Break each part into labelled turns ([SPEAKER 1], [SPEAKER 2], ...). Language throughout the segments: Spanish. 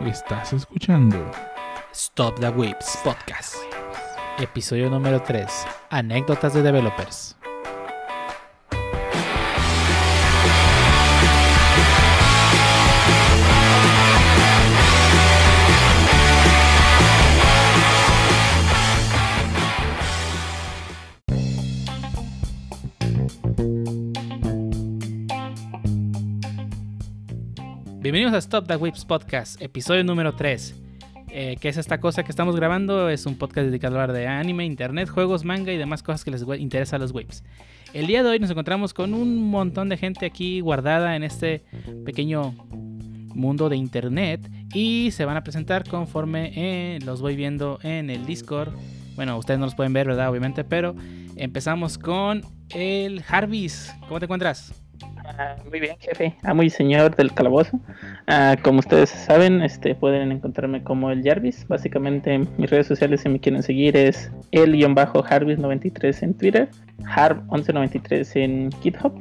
[SPEAKER 1] Estás escuchando
[SPEAKER 2] Stop the Whips Podcast. Episodio número 3. Anécdotas de developers. Bienvenidos a Stop the Whips Podcast, episodio número 3. Eh, ¿Qué es esta cosa que estamos grabando? Es un podcast dedicado a hablar de anime, internet, juegos, manga y demás cosas que les interesa a los whips. El día de hoy nos encontramos con un montón de gente aquí guardada en este pequeño mundo de internet y se van a presentar conforme eh, los voy viendo en el Discord. Bueno, ustedes no los pueden ver, ¿verdad? Obviamente, pero empezamos con el Jarvis. ¿Cómo te encuentras?
[SPEAKER 3] Ah, muy bien, jefe. Ah, muy señor del calabozo. Ah, como ustedes saben, este pueden encontrarme como el Jarvis. Básicamente, mis redes sociales, si me quieren seguir, es el-jarvis93 en Twitter, harb1193 en GitHub.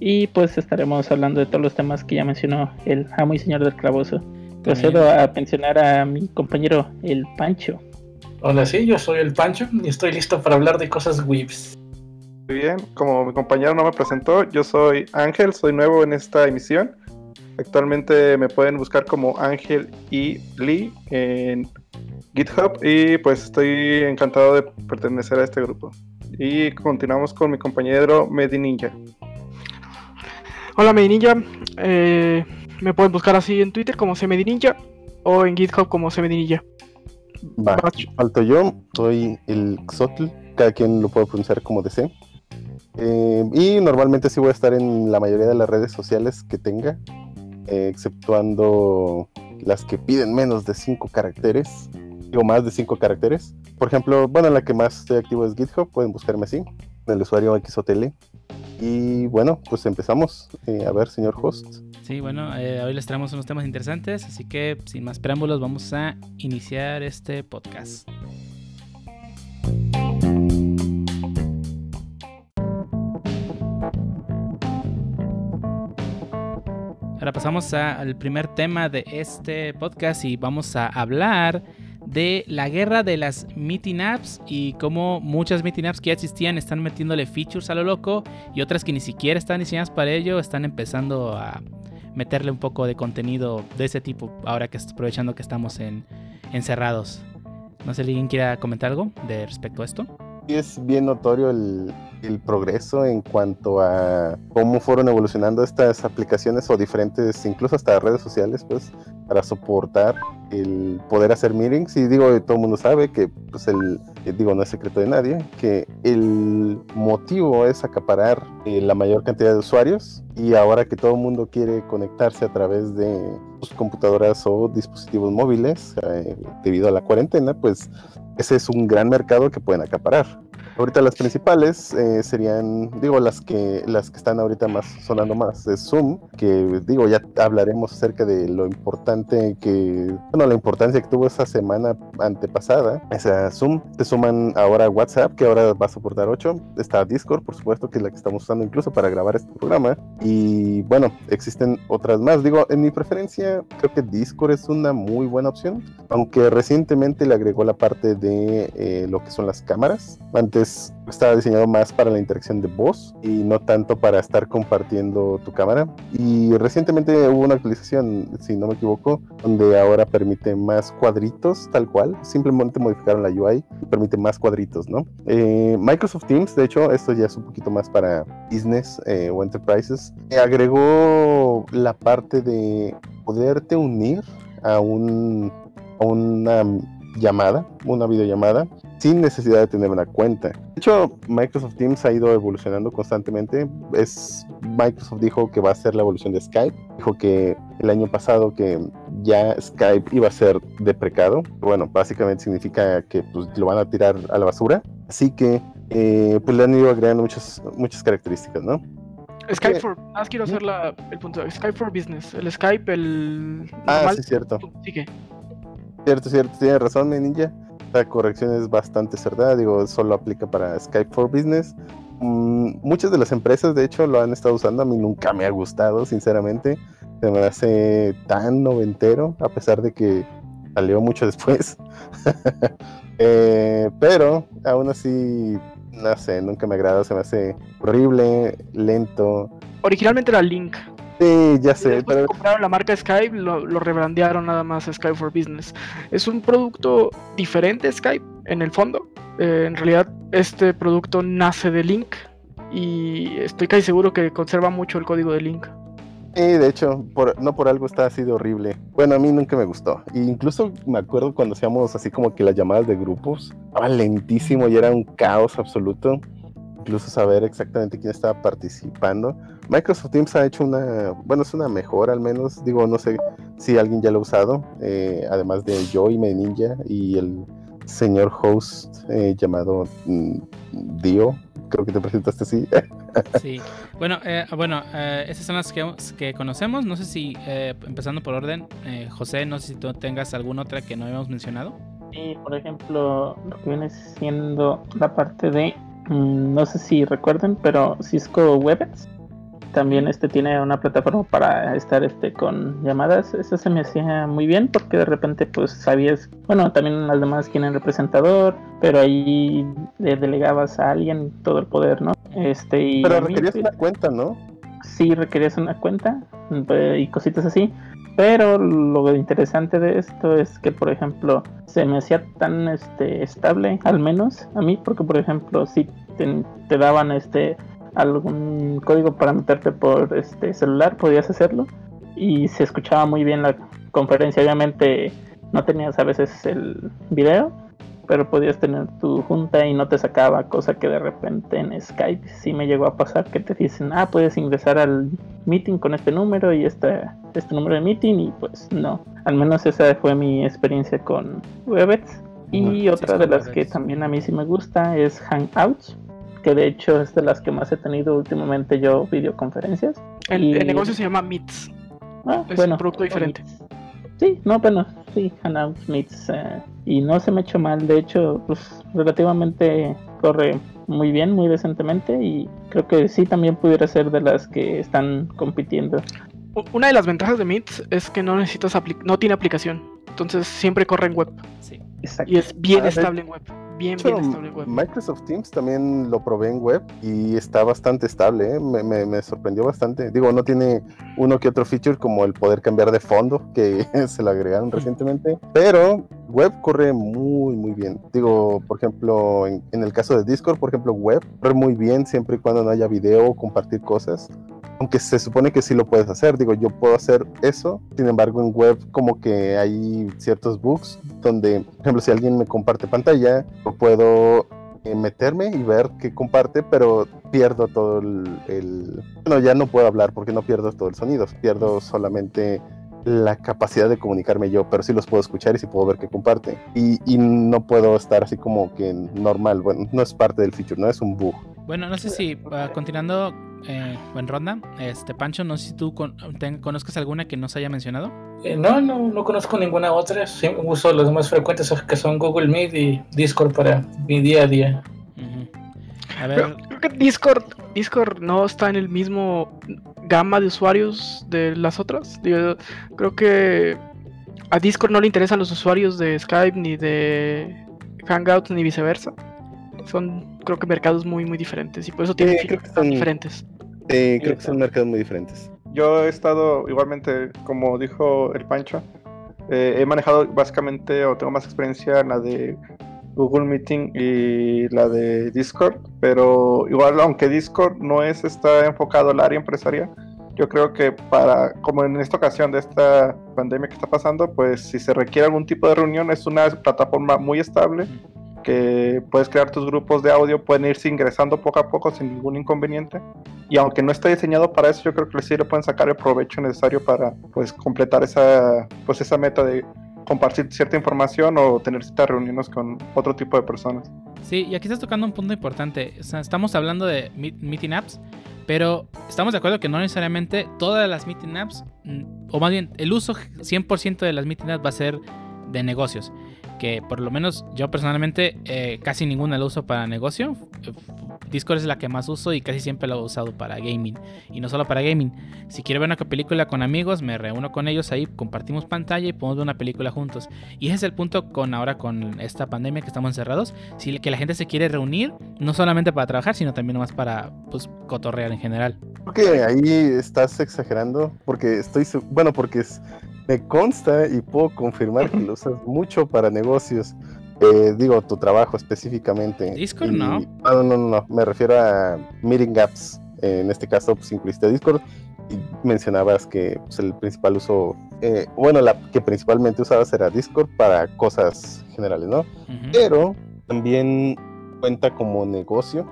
[SPEAKER 3] Y pues estaremos hablando de todos los temas que ya mencionó el amo y señor del calabozo. Procedo a pensionar a mi compañero, el Pancho.
[SPEAKER 4] Hola, sí, yo soy el Pancho y estoy listo para hablar de cosas whips
[SPEAKER 5] bien, como mi compañero no me presentó, yo soy Ángel, soy nuevo en esta emisión. Actualmente me pueden buscar como Ángel y Lee en GitHub y pues estoy encantado de pertenecer a este grupo. Y continuamos con mi compañero Medi Ninja.
[SPEAKER 6] Hola Medi Ninja, eh, me pueden buscar así en Twitter como Medi Ninja o en GitHub como Medi Ninja.
[SPEAKER 7] Va, falto yo, soy el Xotl, cada quien lo puede pronunciar como desee. Eh, y normalmente sí voy a estar en la mayoría de las redes sociales que tenga, eh, exceptuando las que piden menos de 5 caracteres, digo más de 5 caracteres. Por ejemplo, bueno, en la que más estoy activo es GitHub, pueden buscarme así, el usuario XOTL. Y bueno, pues empezamos. Eh, a ver, señor host.
[SPEAKER 2] Sí, bueno, hoy les traemos unos temas interesantes, así que sin más preámbulos vamos a iniciar este podcast. Ahora pasamos al primer tema de este podcast y vamos a hablar de la guerra de las meeting apps y cómo muchas meeting apps que ya existían están metiéndole features a lo loco y otras que ni siquiera están diseñadas para ello están empezando a meterle un poco de contenido de ese tipo ahora que aprovechando que estamos en, encerrados. No sé si alguien quiera comentar algo de respecto a esto
[SPEAKER 7] es bien notorio el, progreso en cuanto a cómo fueron evolucionando estas aplicaciones o diferentes, incluso hasta redes sociales, pues, para soportar el poder hacer meetings. Y digo, todo el mundo sabe que, pues, el, eh, digo, no es secreto de nadie, que el motivo es acaparar eh, la mayor cantidad de usuarios. Y ahora que todo el mundo quiere conectarse a través de sus computadoras o dispositivos móviles eh, debido a la cuarentena, pues ese es un gran mercado que pueden acaparar. Ahorita las principales eh, serían, digo, las que, las que están ahorita más sonando más, es Zoom, que digo, ya hablaremos acerca de lo importante que, bueno, la importancia que tuvo esa semana antepasada. O sea, Zoom, se suman ahora WhatsApp, que ahora va a soportar 8, está Discord, por supuesto, que es la que estamos usando incluso para grabar este programa, y bueno, existen otras más. Digo, en mi preferencia, creo que Discord es una muy buena opción, aunque recientemente le agregó la parte de eh, lo que son las cámaras. Antes estaba diseñado más para la interacción de voz y no tanto para estar compartiendo tu cámara. Y recientemente hubo una actualización, si no me equivoco, donde ahora permite más cuadritos, tal cual. Simplemente modificaron la UI y permite más cuadritos, ¿no? Eh, Microsoft Teams, de hecho, esto ya es un poquito más para business eh, o enterprises, agregó la parte de poderte unir a, un, a una llamada, una videollamada, sin necesidad de tener una cuenta. De hecho, Microsoft Teams ha ido evolucionando constantemente. Es, Microsoft dijo que va a ser la evolución de Skype. Dijo que el año pasado que ya Skype iba a ser deprecado. Bueno, básicamente significa que pues, lo van a tirar a la basura. Así que eh, pues le han ido agregando muchas, muchas características, ¿no?
[SPEAKER 6] Skype for, ah, quiero hacer la, el punto. Skype for Business. El Skype, el.
[SPEAKER 7] Ah, sí, cierto. Sigue. Cierto, cierto, tiene razón, mi ninja. La corrección es bastante cerrada, digo, solo aplica para Skype for Business. Mm, muchas de las empresas, de hecho, lo han estado usando. A mí nunca me ha gustado, sinceramente. se me hace tan noventero, a pesar de que salió mucho después. Eh, pero aún así, no sé, nunca me agrada, se me hace horrible, lento.
[SPEAKER 6] Originalmente era Link.
[SPEAKER 7] Sí, ya sé,
[SPEAKER 6] Después
[SPEAKER 7] pero
[SPEAKER 6] compraron la marca Skype, lo, lo rebrandearon nada más a Skype for Business. Es un producto diferente a Skype en el fondo. Eh, en realidad, este producto nace de Link y estoy casi seguro que conserva mucho el código de Link.
[SPEAKER 7] Sí, de hecho, por- no por algo está así de horrible. Bueno, a mí nunca me gustó. E incluso me acuerdo cuando hacíamos así como que las llamadas de grupos, estaba lentísimo y era un caos absoluto. Incluso saber exactamente quién estaba participando. Microsoft Teams ha hecho una, bueno, es una mejora al menos. Digo, no sé si alguien ya lo ha usado, eh, además de yo y Ninja y el señor host eh, llamado mm, Dio. Creo que te presentaste así.
[SPEAKER 2] Sí. Bueno, eh, bueno eh, esas son las que, que conocemos. No sé si, eh, empezando por orden, eh, José, no sé si tú tengas alguna otra que no habíamos mencionado.
[SPEAKER 3] Y por ejemplo, lo que viene siendo la parte de, no sé si recuerden, pero Cisco WebEx también este tiene una plataforma para estar este con llamadas. Eso se me hacía muy bien porque de repente pues sabías, bueno, también las demás tienen representador, pero ahí le delegabas a alguien todo el poder, ¿no? Este y
[SPEAKER 7] Pero
[SPEAKER 3] mí,
[SPEAKER 7] requerías una cuenta, ¿no?
[SPEAKER 3] Sí requerías una cuenta eh, y cositas así. Pero lo interesante de esto es que, por ejemplo, se me hacía tan este, estable, al menos a mí, porque, por ejemplo, si te, te daban este algún código para meterte por este celular, podías hacerlo y se escuchaba muy bien la conferencia. Obviamente no tenías a veces el video, pero podías tener tu junta y no te sacaba, cosa que de repente en Skype sí me llegó a pasar que te dicen, ah, puedes ingresar al meeting con este número y este, este número de meeting y pues no, al menos esa fue mi experiencia con Webex. Y otra de las que también a mí sí me gusta es Hangouts, que de hecho es de las que más he tenido últimamente yo videoconferencias.
[SPEAKER 6] El,
[SPEAKER 3] Y-
[SPEAKER 6] el negocio se llama Meets.
[SPEAKER 3] Ah,
[SPEAKER 6] Es
[SPEAKER 3] bueno,
[SPEAKER 6] un producto diferente.
[SPEAKER 3] Sí, no, bueno, sí, Hangouts Meets. eh, y no se me ha hecho mal, de hecho, pues relativamente corre muy bien, muy decentemente. Y creo que sí también pudiera ser de las que están compitiendo.
[SPEAKER 6] Una de las ventajas de Meets es que no necesitas apli- no tiene aplicación. Entonces siempre corre en web.
[SPEAKER 2] Sí.
[SPEAKER 3] Exacto.
[SPEAKER 6] Y es bien
[SPEAKER 7] Ah,
[SPEAKER 6] estable en web. Bien,
[SPEAKER 7] hecho,
[SPEAKER 6] bien estable web.
[SPEAKER 7] Microsoft Teams también lo probé en web y está bastante estable, ¿eh? me, me- me sorprendió bastante. Digo, no tiene uno que otro feature como el poder cambiar de fondo que se lo agregaron recientemente, pero web corre muy, muy bien. Digo, por ejemplo, en, en el caso de Discord, por ejemplo, web corre muy bien siempre y cuando no haya video o compartir cosas. Aunque se supone que sí lo puedes hacer, digo, yo puedo hacer eso, sin embargo en web como que hay ciertos bugs donde, por ejemplo, si alguien me comparte pantalla, puedo eh, meterme y ver que comparte, pero pierdo todo el, el- Bueno, ya no puedo hablar porque no pierdo todo el sonido, pierdo solamente la capacidad de comunicarme yo, pero sí los puedo escuchar y sí puedo ver que comparte. Y, y no puedo estar así como que normal, bueno, no es parte del feature, no es un bug.
[SPEAKER 2] Bueno, no sé si ah, continuando eh, en ronda, este Pancho, no sé si tú con- ten- conozcas alguna que no se haya mencionado.
[SPEAKER 4] Eh, no, no, no conozco ninguna otra. Sí, uso los más frecuentes que son Google Meet y Discord para mi día a día.
[SPEAKER 2] A
[SPEAKER 6] Pero
[SPEAKER 2] ver,
[SPEAKER 6] creo que Discord, Discord no está en el mismo gama de usuarios de las otras. Creo que a Discord no le interesan los usuarios de Skype ni de Hangouts ni viceversa. Son creo que mercados muy muy diferentes y por eso tienen
[SPEAKER 7] Sí, creo que son-
[SPEAKER 6] diferentes.
[SPEAKER 7] Sí, creo que son mercados muy diferentes.
[SPEAKER 5] Yo he estado igualmente, como dijo el Pancho, eh, he manejado básicamente o tengo más experiencia en la de Google Meeting y la de Discord, pero igual aunque Discord no es está enfocado al área empresarial, yo creo que para, como en esta ocasión de esta pandemia que está pasando, pues si se requiere algún tipo de reunión es una plataforma muy estable que puedes crear tus grupos de audio, pueden irse ingresando poco a poco sin ningún inconveniente. Y aunque no está diseñado para eso, yo creo que sí le pueden sacar el provecho necesario para pues completar esa pues esa meta de compartir cierta información o tener ciertas reuniones con otro tipo de personas.
[SPEAKER 2] sí, y aquí estás tocando un punto importante. O sea, estamos hablando de meet- meeting apps, pero estamos de acuerdo que no necesariamente todas las meeting apps, mm, o más bien el uso 100% de las meeting apps va a ser de negocios. Que por lo menos yo personalmente eh, casi ninguna la uso para negocio. Discord es la que más uso y casi siempre lo he usado para gaming. Y no solo para gaming. Si quiero ver una película con amigos, me reúno con ellos ahí, compartimos pantalla y podemos ver una película juntos. Y ese es el punto con ahora con esta pandemia que estamos encerrados. Si que la gente se quiere reunir, no solamente para trabajar, sino también más para pues cotorrear en general.
[SPEAKER 7] Creo que ahí estás exagerando, porque estoy, bueno, porque es- me consta y puedo confirmar que lo usas mucho para negocios. Eh, digo, tu trabajo específicamente.
[SPEAKER 2] Discord,
[SPEAKER 7] Y-
[SPEAKER 2] no.
[SPEAKER 7] Ah, no, no, no, me refiero a Meeting Apps. Eh, en este caso, pues incluiste Discord y mencionabas que pues, el principal uso, eh, bueno, la que principalmente usabas era Discord para cosas generales, ¿no? Pero también cuenta como negocio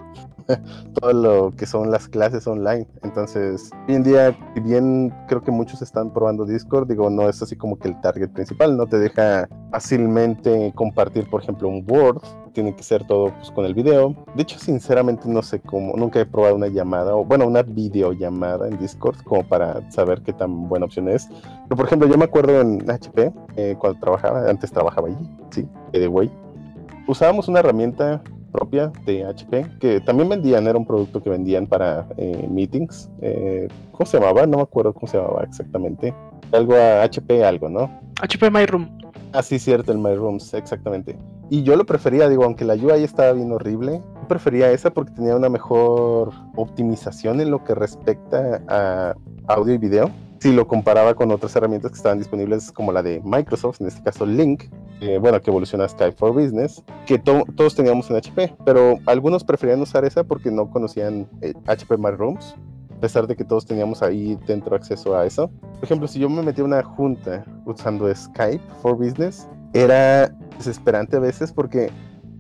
[SPEAKER 7] todo lo que son las clases online. Entonces, hoy en día, bien creo que muchos están probando Discord, digo, no es así como que el target principal, no te deja fácilmente compartir, por ejemplo, un Word, tiene que ser todo pues, con el video. De hecho, sinceramente no sé cómo, nunca he probado una llamada, o bueno, una videollamada en Discord como para saber qué tan buena opción es. Pero, por ejemplo, yo me acuerdo en HP, eh, cuando trabajaba, antes trabajaba allí, sí, by the way, usábamos una herramienta propia de HP que también vendían, era un producto que vendían para eh, meetings. eh, ¿Cómo se llamaba? No me acuerdo cómo se llamaba exactamente. Algo a HP, algo, ¿no?
[SPEAKER 6] HP My Room.
[SPEAKER 7] Ah, sí, cierto, el My Rooms, exactamente. Y yo lo prefería, digo, aunque la UI estaba bien horrible, yo prefería esa porque tenía una mejor optimización en lo que respecta a audio y video. Si lo comparaba con otras herramientas que estaban disponibles como la de Microsoft, en este caso Link, eh, bueno, que evoluciona a Skype for Business, que to- todos teníamos en HP, pero algunos preferían usar esa porque no conocían eh, HP My Rooms, a pesar de que todos teníamos ahí dentro acceso a eso. Por ejemplo, si yo me metía a una junta usando Skype for Business, era desesperante a veces porque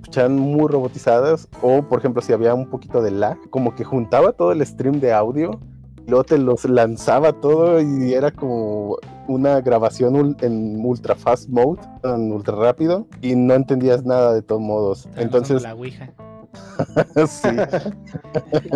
[SPEAKER 7] escuchaban muy robotizadas o, por ejemplo, si había un poquito de lag, como que juntaba todo el stream de audio luego te los lanzaba todo y era como una grabación ul- en ultra fast mode, en ultra rápido y no entendías nada de todos modos. Entonces,
[SPEAKER 2] la Ouija.
[SPEAKER 7] sí.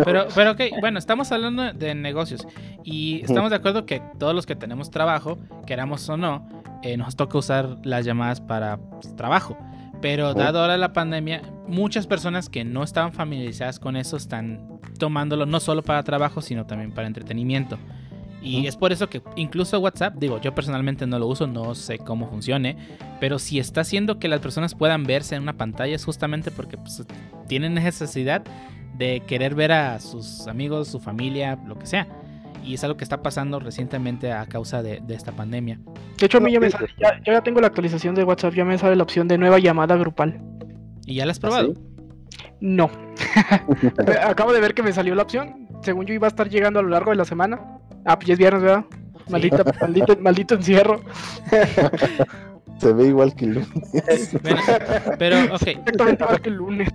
[SPEAKER 2] Pero, pero ok, bueno, estamos hablando de negocios y estamos de acuerdo que todos los que tenemos trabajo, queramos o no, eh, nos toca usar las llamadas para pues, trabajo. Pero dado ahora la pandemia, muchas personas que no estaban familiarizadas con eso están tomándolo no solo para trabajo, sino también para entretenimiento. Y es por eso que incluso WhatsApp, digo, yo personalmente no lo uso, no sé cómo funcione, pero si está haciendo que las personas puedan verse en una pantalla es justamente porque pues, tienen necesidad de querer ver a sus amigos, su familia, lo que sea. Y es algo que está pasando recientemente a causa de, de esta pandemia.
[SPEAKER 6] De hecho, a mí ya me
[SPEAKER 7] Sí,
[SPEAKER 6] sale, ya, yo ya tengo la actualización de WhatsApp, ya me sale la opción de nueva llamada grupal.
[SPEAKER 2] ¿Y ya la has probado?
[SPEAKER 6] No. Acabo de ver que me salió la opción. Según yo iba a estar llegando a lo largo de la semana. Ah, pues ya es viernes, ¿verdad? Maldita, maldito, maldito encierro.
[SPEAKER 7] Se ve igual que el lunes.
[SPEAKER 2] Bueno, pero, ok,
[SPEAKER 6] Exactamente igual que el lunes.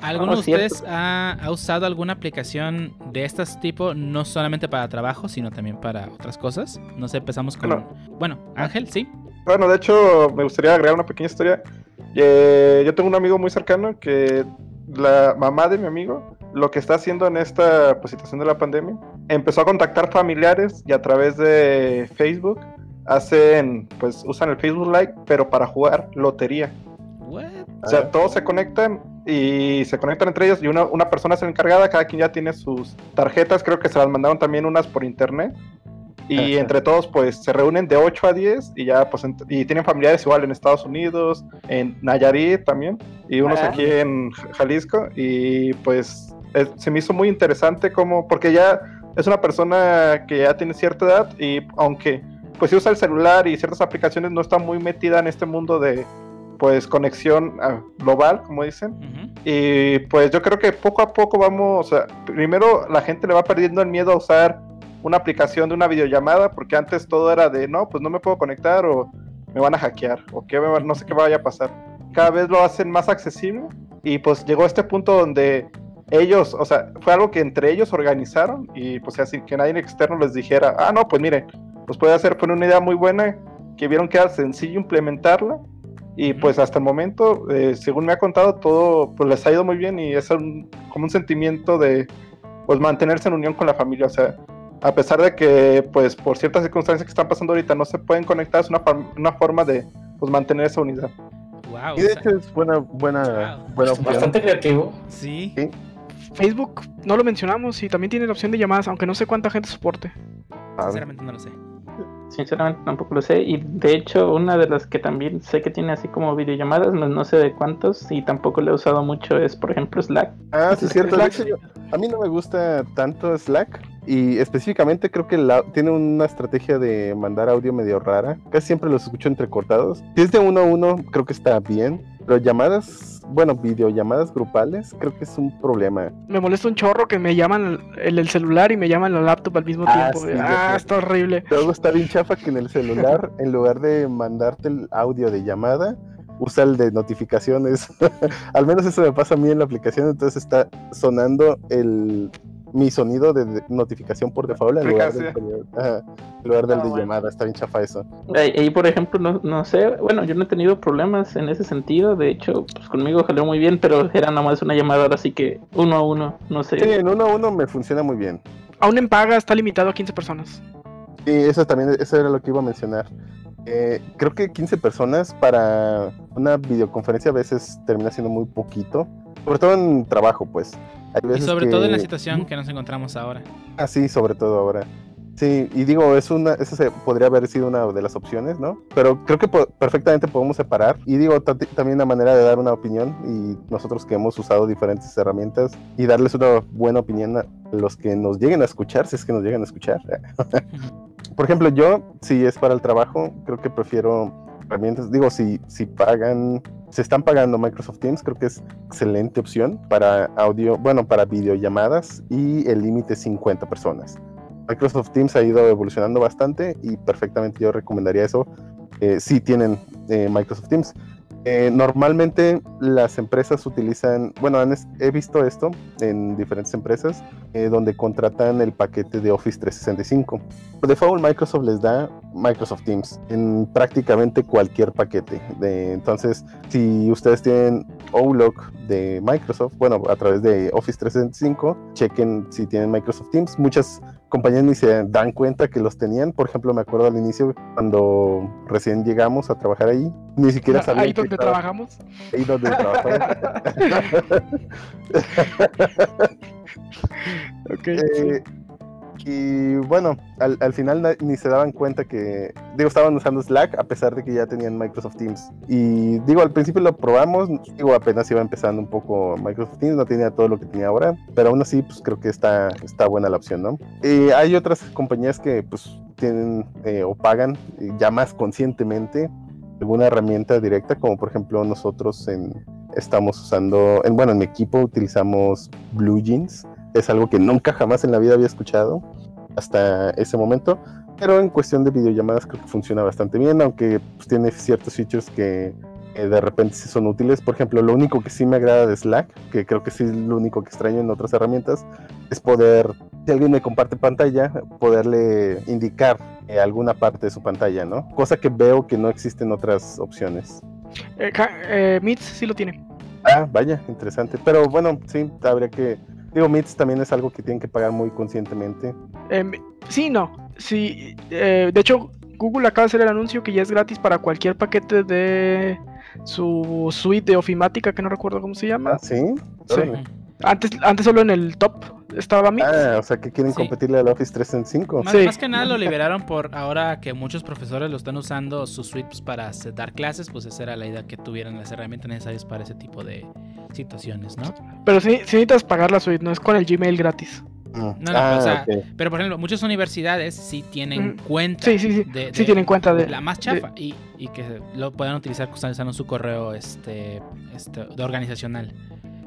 [SPEAKER 2] ¿alguno de
[SPEAKER 3] No, cierto.
[SPEAKER 2] ustedes ha, ha usado alguna aplicación de este tipo, no solamente para trabajo, sino también para otras cosas? No sé, empezamos con...
[SPEAKER 5] Bueno.
[SPEAKER 2] Bueno, Ángel, sí.
[SPEAKER 5] Bueno, de hecho, me gustaría agregar una pequeña historia. Eh, yo tengo un amigo muy cercano que la mamá de mi amigo, lo que está haciendo en esta pues, situación de la pandemia, empezó a contactar familiares y a través de Facebook hacen, pues usan el Facebook Live, pero para jugar lotería.
[SPEAKER 2] What?
[SPEAKER 5] O sea, todos se conectan y se conectan entre ellos y una, una persona es la encargada, cada quien ya tiene sus tarjetas, creo que se las mandaron también unas por internet. Y entre todos, pues se reúnen de 8 a 10 y ya, pues, y tienen familiares igual en Estados Unidos, en Nayarit también, y unos
[SPEAKER 3] Ah.
[SPEAKER 5] aquí en J- Jalisco. Y pues es- se me hizo muy interesante como, porque ya es una persona que ya tiene cierta edad y aunque pues sí usa el celular y ciertas aplicaciones, no está muy metida en este mundo de pues conexión ah, global, como dicen.
[SPEAKER 2] Ujú.
[SPEAKER 5] Y pues yo creo que poco a poco vamos, o sea, primero la gente le va perdiendo el miedo a usar una aplicación de una videollamada, porque antes todo era de, no, pues no me puedo conectar o me van a hackear o que no sé qué vaya a pasar. Cada vez lo hacen más accesible y pues llegó a este punto donde ellos, o sea, fue algo que entre elos organizaron y pues así que nadie externo les dijera, ah, no, pues miren, pues puede hacer, fue una idea muy buena, que vieron que era sencillo implementarla y pues hasta el momento, eh, según me ha contado, todo pues les ha ido muy bien y es un- como un sentimiento de pues mantenerse en unión con la familia. O sea, a pesar de que pues por ciertas circunstancias que están pasando ahorita no se pueden conectar, es una, una forma de pues mantener esa unidad.
[SPEAKER 2] Wow.
[SPEAKER 7] Y de hecho es buena, buena,
[SPEAKER 2] Wow.
[SPEAKER 7] buena opción.
[SPEAKER 4] Bastante creativo.
[SPEAKER 2] sí.
[SPEAKER 7] Sí.
[SPEAKER 6] Facebook no lo mencionamos y también tiene la opción de llamadas, aunque no sé cuánta gente soporte.
[SPEAKER 7] Ah,
[SPEAKER 2] Sinceramente no lo sé.
[SPEAKER 3] Sinceramente tampoco lo sé. Y de hecho, una de las que también sé que tiene así como videollamadas, no, no sé de cuántos, y tampoco lo he usado mucho, es por ejemplo Slack.
[SPEAKER 7] Ah, sí, es cierto. De
[SPEAKER 6] Slack.
[SPEAKER 7] hecho, yo- a mí no me gusta tanto Slack. Y específicamente creo que la- tiene una estrategia de mandar audio medio rara. Casi siempre los escucho entrecortados. Si es de uno a uno, creo que está bien. Pero llamadas, bueno, videollamadas grupales, creo que es un problema.
[SPEAKER 6] Me molesta un chorro que me llaman el, el celular y me llaman la laptop al mismo
[SPEAKER 7] Ah,
[SPEAKER 6] tiempo.
[SPEAKER 7] sí,
[SPEAKER 6] ah, está horrible.
[SPEAKER 7] Luego está bien chafa que en el celular, en lugar de mandarte el audio de llamada, usa el de notificaciones. Al menos eso me pasa a mí en la aplicación, entonces está sonando el mi sonido de, notificación por default en lugar, del, ajá, en lugar del
[SPEAKER 3] Ah,
[SPEAKER 7] de
[SPEAKER 3] bueno.
[SPEAKER 7] llamada. Está bien chafa eso.
[SPEAKER 3] Ahí, ahí, por ejemplo, no, no sé, bueno, yo no he tenido problemas en ese sentido, de hecho, pues conmigo jaló muy bien, pero era nomás una llamada, ahora sí que uno a uno, no sé.
[SPEAKER 7] Sí, en uno a uno me funciona muy bien.
[SPEAKER 6] Aún en paga está limitado a 15 personas.
[SPEAKER 7] Y eso también, eso era lo que iba a mencionar. Eh, creo que 15 personas para una videoconferencia a veces termina siendo muy poquito, sobre todo en trabajo, pues.
[SPEAKER 2] Y sobre todo en la
[SPEAKER 7] que-
[SPEAKER 2] situación que nos encontramos ahora.
[SPEAKER 7] Ah, sí, sobre todo ahora. Sí, y digo, es una, esa se- podría haber sido una de las opciones, ¿no? Pero creo que po- perfectamente podemos separar. Y digo, ta- también una manera de dar una opinión, y nosotros que hemos usado diferentes herramientas, y darles una buena opinión a los que nos lleguen a escuchar, si es que nos llegan a escuchar. Por ejemplo, yo, si es para el trabajo, creo que prefiero herramientas. Digo, si, si pagan, se están pagando Microsoft Teams, creo que es excelente opción para audio, bueno, para videollamadas y el límite es 50 personas. Microsoft Teams ha ido evolucionando bastante y perfectamente yo recomendaría eso eh, si tienen eh, Microsoft Teams. Eh, normalmente las empresas utilizan, bueno, he visto esto en diferentes empresas eh, donde contratan el paquete de Office 365. Por default Microsoft les da Microsoft Teams en prácticamente cualquier paquete. Entonces, si ustedes tienen Outlook de Microsoft, bueno, a través de Office 365, chequen si tienen Microsoft Teams. Muchas compañías ni se dan cuenta que los tenían. Por ejemplo, me acuerdo al inicio cuando recién llegamos a trabajar ahí, ni siquiera sabían
[SPEAKER 6] Ahí donde
[SPEAKER 7] estaba-
[SPEAKER 6] trabajamos.
[SPEAKER 7] ahí donde trabajaba.
[SPEAKER 6] Ok,
[SPEAKER 7] Eh, y bueno, al, al final na- ni se daban cuenta que, digo, estaban usando Slack a pesar de que ya tenían Microsoft Teams. Y digo, al principio lo probamos, digo, apenas iba empezando un poco Microsoft Teams, no tenía todo lo que tenía ahora, pero aún así, pues creo que está, está buena la opción, ¿no? Y hay otras compañías que, pues, tienen eh, o pagan eh, ya más conscientemente alguna herramienta directa, como por ejemplo nosotros en, estamos usando, en, bueno, en mi equipo utilizamos Blue Jeans, es algo que nunca jamás en la vida había escuchado hasta ese momento, pero en cuestión de videollamadas creo que funciona bastante bien, aunque pues, tiene ciertos features que eh, de repente sí son útiles. Por ejemplo, lo único que sí me agrada de Slack, que creo que sí es lo único que extraño en otras herramientas, es poder, si alguien me comparte pantalla, poderle indicar eh, alguna parte de su pantalla, ¿no? Cosa que veo que no existe en otras opciones.
[SPEAKER 6] Eh, eh, Meets sí lo tiene.
[SPEAKER 7] Ah, vaya, interesante. Pero bueno, sí, habría que... Digo, Meets también es algo que tienen que pagar muy conscientemente.
[SPEAKER 6] Em, sí, no. Sí, eh, de hecho, Google acaba de hacer el anuncio que ya es gratis para cualquier paquete de su suite de ofimática, que no recuerdo cómo se llama.
[SPEAKER 7] Ah, sí.
[SPEAKER 6] Sí. Antes, antes solo en el top estaba Meets.
[SPEAKER 7] Ah, o sea que quieren
[SPEAKER 2] Sí.
[SPEAKER 7] competirle al Office 365.
[SPEAKER 2] Más,
[SPEAKER 6] Sí.
[SPEAKER 2] más que nada lo liberaron por ahora que muchos profesores lo están usando sus suites para dar clases, pues esa era la idea que tuvieran las herramientas necesarias para ese tipo de situaciones, ¿no?
[SPEAKER 6] Pero sí, sí necesitas pagar la suite, no es con el Gmail gratis.
[SPEAKER 2] No, no,
[SPEAKER 7] ah,
[SPEAKER 2] o sea. Pero por ejemplo, muchas universidades sí tienen
[SPEAKER 6] Mm.
[SPEAKER 2] cuenta
[SPEAKER 6] Sí, sí, sí.
[SPEAKER 2] de,
[SPEAKER 6] sí tienen cuenta de...
[SPEAKER 2] la más chafa y, y que lo puedan utilizar usando su correo este, este de organizacional.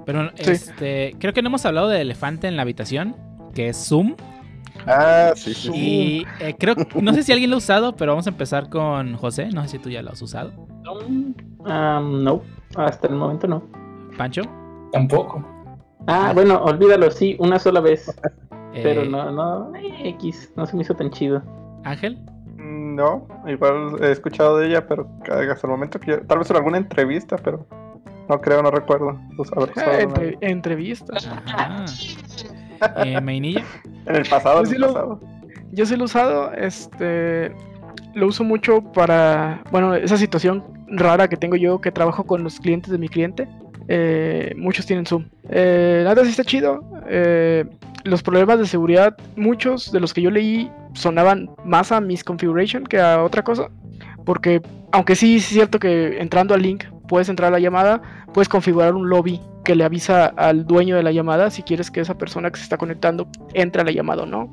[SPEAKER 2] Pero
[SPEAKER 6] Sí.
[SPEAKER 2] este creo que no hemos hablado del elefante en la habitación, que es Zoom.
[SPEAKER 7] Ah, sí, sí.
[SPEAKER 2] Y eh, creo, no sé si alguien lo ha usado, pero vamos a empezar con José. No sé si tú ya lo has usado.
[SPEAKER 3] Um, no, hasta el momento no.
[SPEAKER 2] Pancho.
[SPEAKER 4] Tampoco.
[SPEAKER 3] Ah, bueno, olvídalo, sí, una sola vez. Pero
[SPEAKER 2] eh,
[SPEAKER 3] no, no, eh, X, no se me hizo tan chido.
[SPEAKER 2] Ángel.
[SPEAKER 5] No, igual he escuchado de ella, pero hasta el momento que tal vez en alguna entrevista, pero no creo, no recuerdo. Pues,
[SPEAKER 6] Ah, entre- entrevistas.
[SPEAKER 2] Ajá. Eh, Mainilla.
[SPEAKER 5] En el pasado, en
[SPEAKER 6] Sí
[SPEAKER 5] el
[SPEAKER 6] lo-
[SPEAKER 5] pasado.
[SPEAKER 6] Yo sí lo he usado, este, lo uso mucho para, bueno, esa situación rara que tengo yo que trabajo con los clientes de mi cliente. eh, muchos tienen Zoom. Eh, nada, sí está chido. Eh, los problemas de seguridad, muchos de los que yo leí sonaban más a misconfiguration que a otra cosa. Porque, aunque sí es cierto que entrando al link puedes entrar a la llamada, puedes configurar un lobby que le avisa al dueño de la llamada si quieres que esa persona que se está conectando entre a la llamada o no.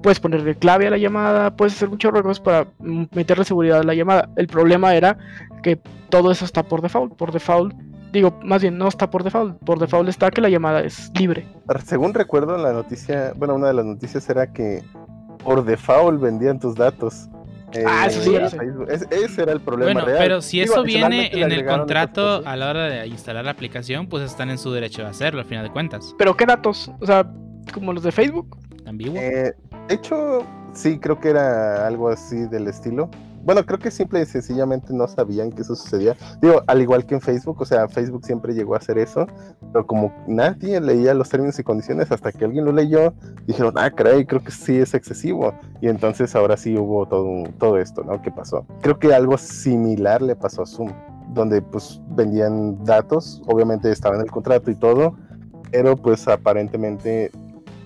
[SPEAKER 6] Puedes ponerle clave a la llamada, puedes hacer muchos cosas para meterle seguridad a la llamada. El problema era que todo eso está por default. Por default, digo, más bien no está por default. Por default está que la llamada es libre.
[SPEAKER 7] Según recuerdo, la noticia, bueno, una de las noticias era que por default vendían tus datos.
[SPEAKER 6] Ah, eso sí,
[SPEAKER 7] Eh,
[SPEAKER 6] sí.
[SPEAKER 7] Es- ese era el problema
[SPEAKER 2] Bueno,
[SPEAKER 7] real.
[SPEAKER 2] pero si
[SPEAKER 7] Digo,
[SPEAKER 2] eso viene en el contrato a la hora de instalar la aplicación, pues están en su derecho de hacerlo, al final de cuentas.
[SPEAKER 6] Pero ¿qué datos? O sea, como los de Facebook.
[SPEAKER 2] Ambiguo.
[SPEAKER 7] Eh, de hecho, sí, creo que era algo así del estilo. Bueno, creo que simple y sencillamente no sabían que eso sucedía. Digo, al igual que en Facebook, o sea, Facebook siempre llegó a hacer eso, pero como nadie leía los términos y condiciones hasta que alguien lo leyó, dijeron, ah, caray, creo que sí es excesivo. Y entonces ahora sí hubo todo, todo esto, ¿no? ¿Qué pasó? Creo que algo similar le pasó a Zoom, donde pues vendían datos, obviamente estaba en el contrato y todo, pero pues aparentemente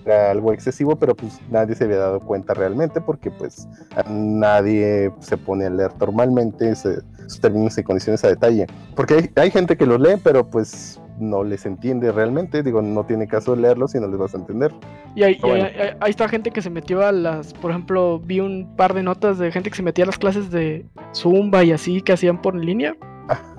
[SPEAKER 7] era algo excesivo, pero pues nadie se había dado cuenta realmente porque pues nadie se pone a leer normalmente sus términos y condiciones a detalle. Porque hay, hay gente que los lee, pero pues no les entiende realmente, digo, no tiene caso leerlos y no les vas a entender.
[SPEAKER 6] Y ahí,
[SPEAKER 7] Bueno.
[SPEAKER 6] ahí- ahí- ahí está gente que se metió a las, por ejemplo, vi un par de notas de gente que se metía a las clases de Zumba y así que hacían por línea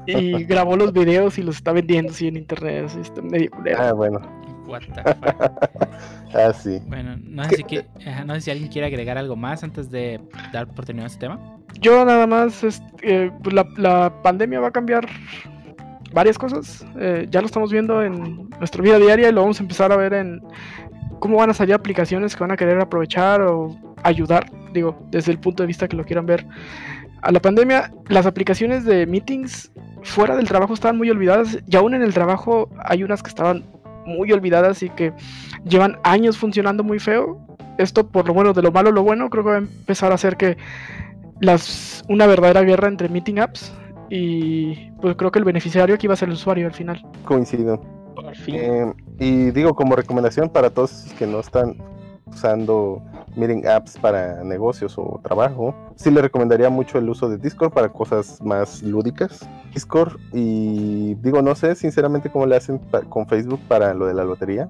[SPEAKER 6] y grabó los videos y los está vendiendo así en internet, así está medio culero.
[SPEAKER 7] Ah, bueno,
[SPEAKER 2] What the fuck.
[SPEAKER 7] ah, sí.
[SPEAKER 2] Bueno, no sé, si que- ajá, no sé si alguien quiere agregar algo más antes de dar por terminado este tema.
[SPEAKER 6] Yo nada más, eh, pues la, la pandemia va a cambiar varias cosas. eh, ya lo estamos viendo en nuestra vida diaria y lo vamos a empezar a ver en cómo van a salir aplicaciones que van a querer aprovechar o ayudar, digo, desde el punto de vista que lo quieran ver. A la pandemia, las aplicaciones de meetings fuera del trabajo estaban muy olvidadas y aún en el trabajo hay unas que estaban muy olvidadas y que llevan años funcionando muy feo. Esto por lo bueno, de lo malo lo bueno, creo que va a empezar a hacer que las, una verdadera guerra entre meeting apps y pues creo que el beneficiario aquí va a ser el usuario al final.
[SPEAKER 7] Coincido.
[SPEAKER 3] Por fin.
[SPEAKER 7] Eh, y digo, como recomendación para todos que no están usando meeting apps para negocios o trabajo, sí le recomendaría mucho el uso de Discord para cosas más lúdicas. Discord y digo, no sé sinceramente cómo le hacen con Facebook para lo de la lotería,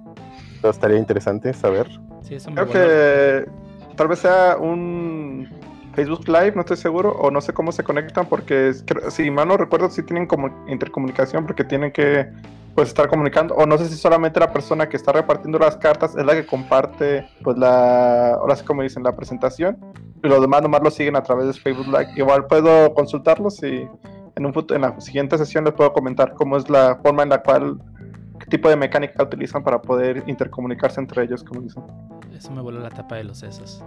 [SPEAKER 7] pero estaría interesante saber.
[SPEAKER 2] Sí, eso me
[SPEAKER 5] Creo que tal vez sea un Facebook Live, no estoy seguro, o no sé cómo se conectan, porque si mal no recuerdo, sí tienen como intercomunicación, porque tienen que pues estar comunicando, o no sé si solamente la persona que está repartiendo las cartas es la que comparte, pues la, ahora sí como dicen, la presentación, y los demás nomás lo siguen a través de Facebook Live. Igual puedo consultarlos y en, un en la siguiente sesión les puedo comentar cómo es la forma en la cual, qué tipo de mecánica utilizan para poder intercomunicarse entre ellos, como dicen.
[SPEAKER 2] Eso me voló la tapa de los sesos.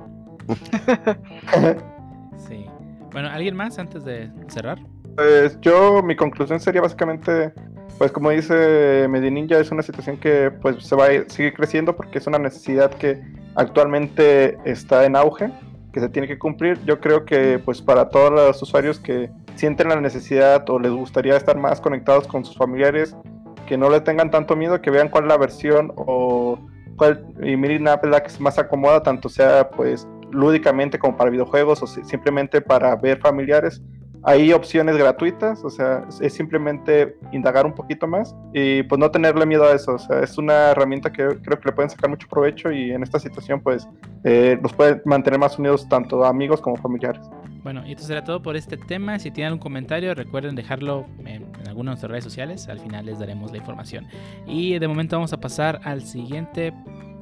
[SPEAKER 2] Sí. Bueno, ¿alguien más antes de cerrar?
[SPEAKER 5] Pues yo, mi conclusión sería básicamente, pues como dice Medininja, es una situación que pues se va a ir- sigue creciendo porque es una necesidad que actualmente está en auge, que se tiene que cumplir. Yo creo que pues para todos los usuarios que sienten la necesidad o les gustaría estar más conectados con sus familiares, que no le tengan tanto miedo, que vean cuál es la versión o cuál y miren app es la que más acomoda, tanto sea pues lúdicamente como para videojuegos o si- simplemente para ver familiares. Hay opciones gratuitas, o sea, es- simplemente indagar un poquito más y pues no tenerle miedo a eso. O sea, es una herramienta que creo que le pueden sacar mucho provecho y en esta situación pues eh, los puede mantener más unidos tanto amigos como familiares.
[SPEAKER 2] Bueno, y esto será todo por este tema. Si tienen algún comentario, recuerden dejarlo en alguna de nuestras redes sociales. Al final les daremos la información. Y de momento vamos a pasar al siguiente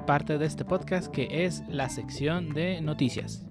[SPEAKER 2] parte de este podcast, que es la sección de noticias.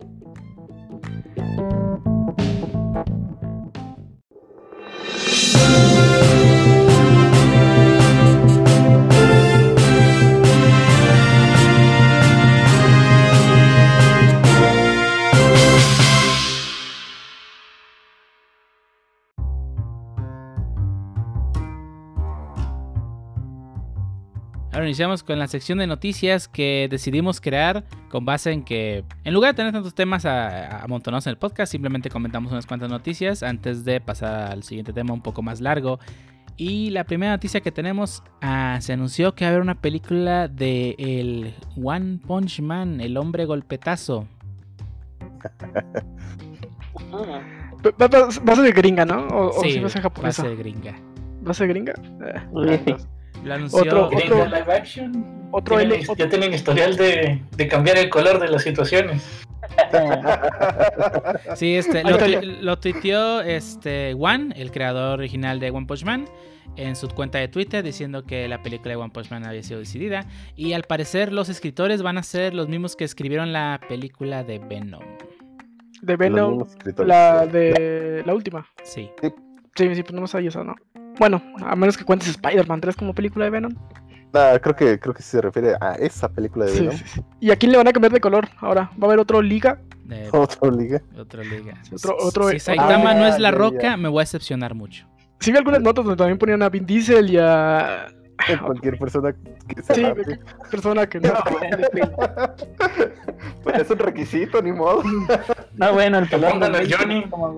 [SPEAKER 2] Iniciamos con la sección de noticias que decidimos crear con base en que, en lugar de tener tantos temas amontonados en el podcast, simplemente comentamos unas cuantas noticias antes de pasar al siguiente tema un poco más largo Y la primera noticia que tenemos, ah, se anunció que va a haber una película de el One Punch Man, el hombre golpetazo.
[SPEAKER 6] Va, va- va a ser gringa, ¿no? O, si va a ser
[SPEAKER 2] va a
[SPEAKER 6] japonesa.
[SPEAKER 2] ser gringa.
[SPEAKER 6] ¿Va a ser gringa? Eh,
[SPEAKER 3] Uy,
[SPEAKER 2] Lo anunció.
[SPEAKER 6] Otro- otro-
[SPEAKER 4] live action.
[SPEAKER 6] otro
[SPEAKER 4] Tienen-
[SPEAKER 6] L-
[SPEAKER 4] ya tienen historial de, de cambiar el color de las situaciones.
[SPEAKER 2] Sí, este, lo, lo tuiteó este, One, el creador original de One Punch Man, en su cuenta de Twitter diciendo que la película de One Punch Man había sido decidida. Y al parecer los escritores van a ser los mismos que escribieron la película de Venom.
[SPEAKER 6] de Venom, la de la última.
[SPEAKER 2] Sí.
[SPEAKER 6] Sí, sí, pues no me sabía eso, ¿no? Bueno, a menos que cuentes Spider-Man 3 como película de Venom.
[SPEAKER 7] Ah, creo que creo que se refiere a esa película de
[SPEAKER 6] Sí,
[SPEAKER 7] Venom.
[SPEAKER 6] sí, sí. ¿Y a quién le van a cambiar de color ahora? ¿Va a haber otro Liga?
[SPEAKER 2] de
[SPEAKER 7] Otra liga.
[SPEAKER 2] otra liga.
[SPEAKER 6] Otro- otro-
[SPEAKER 2] si Saitama
[SPEAKER 7] Ah,
[SPEAKER 2] no es la
[SPEAKER 7] ya,
[SPEAKER 2] roca,
[SPEAKER 7] ya.
[SPEAKER 2] me voy a decepcionar mucho.
[SPEAKER 6] Sí vi algunas notas donde también ponían a Vin Diesel y a...
[SPEAKER 7] En cualquier persona que se
[SPEAKER 6] Sí, persona que no...
[SPEAKER 5] Pues es un requisito, ni modo.
[SPEAKER 3] No, bueno, el pelón de
[SPEAKER 4] Johnny.
[SPEAKER 3] como.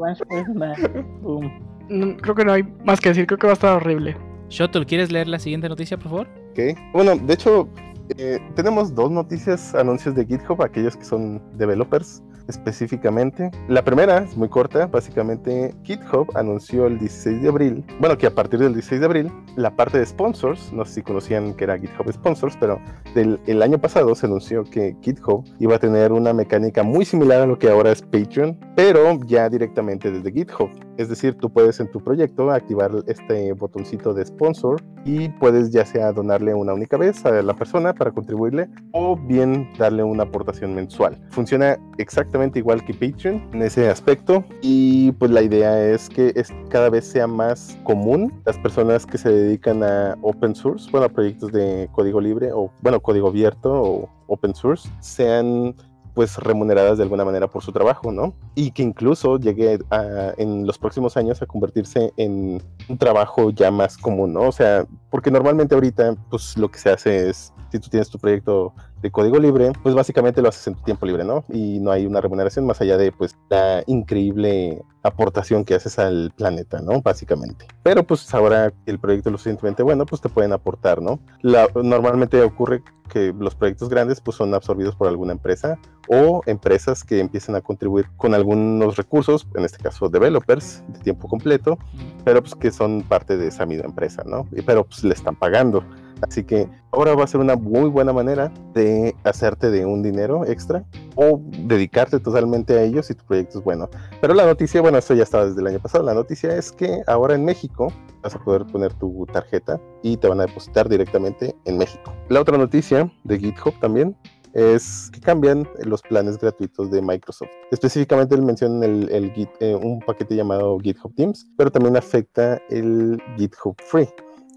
[SPEAKER 6] No, creo que no hay más que decir, creo que va a estar horrible.
[SPEAKER 2] Shotul, ¿quieres leer la siguiente noticia, por favor?
[SPEAKER 7] Ok. Bueno, de hecho, eh, tenemos dos noticias, anuncios de GitHub, aquellos que son developers específicamente. La primera es muy corta, básicamente GitHub anunció el 16 de abril, bueno, que a partir del 16 de abril, la parte de sponsors, no sé si conocían que era GitHub Sponsors, pero del, el año pasado se anunció que GitHub iba a tener una mecánica muy similar a lo que ahora es Patreon, pero ya directamente desde GitHub. Es decir, tú puedes en tu proyecto activar este botoncito de sponsor y puedes ya sea donarle una única vez a la persona para contribuirle o bien darle una aportación mensual. Funciona exactamente igual que Patreon en ese aspecto y pues la idea es que es, cada vez sea más común las personas que se dedican a open source, bueno, a proyectos de código libre o bueno, código abierto o open source, sean pues remuneradas de alguna manera por su trabajo, ¿no? Y que incluso llegue a, en los próximos años a convertirse en un trabajo ya más común, ¿no? O sea, porque normalmente ahorita, pues lo que se hace es, si tú tienes tu proyecto de código libre, pues básicamente lo haces en tu tiempo libre, ¿no? Y no hay una remuneración más allá de, pues, la increíble aportación que haces al planeta, ¿no? Básicamente. Pero pues ahora el proyecto es lo suficientemente bueno, pues te pueden aportar, ¿no? La, normalmente ocurre que los proyectos grandes pues son absorbidos por alguna empresa o empresas que empiezan a contribuir con algunos recursos, en este caso developers de tiempo completo, pero pues que son parte de esa misma empresa, ¿no? Pero pues le están pagando. Así que ahora va a ser una muy buena manera de hacerte de un dinero extra o dedicarte totalmente a ellos si tu proyecto es bueno. Pero la noticia, bueno, esto ya estaba desde el año pasado, la noticia es que ahora en México vas a poder poner tu tarjeta y te van a depositar directamente en México. La otra noticia de GitHub también es que cambian los planes gratuitos de Microsoft. Específicamente él menciona el, el Git- eh, un paquete llamado GitHub Teams, pero también afecta el GitHub Free,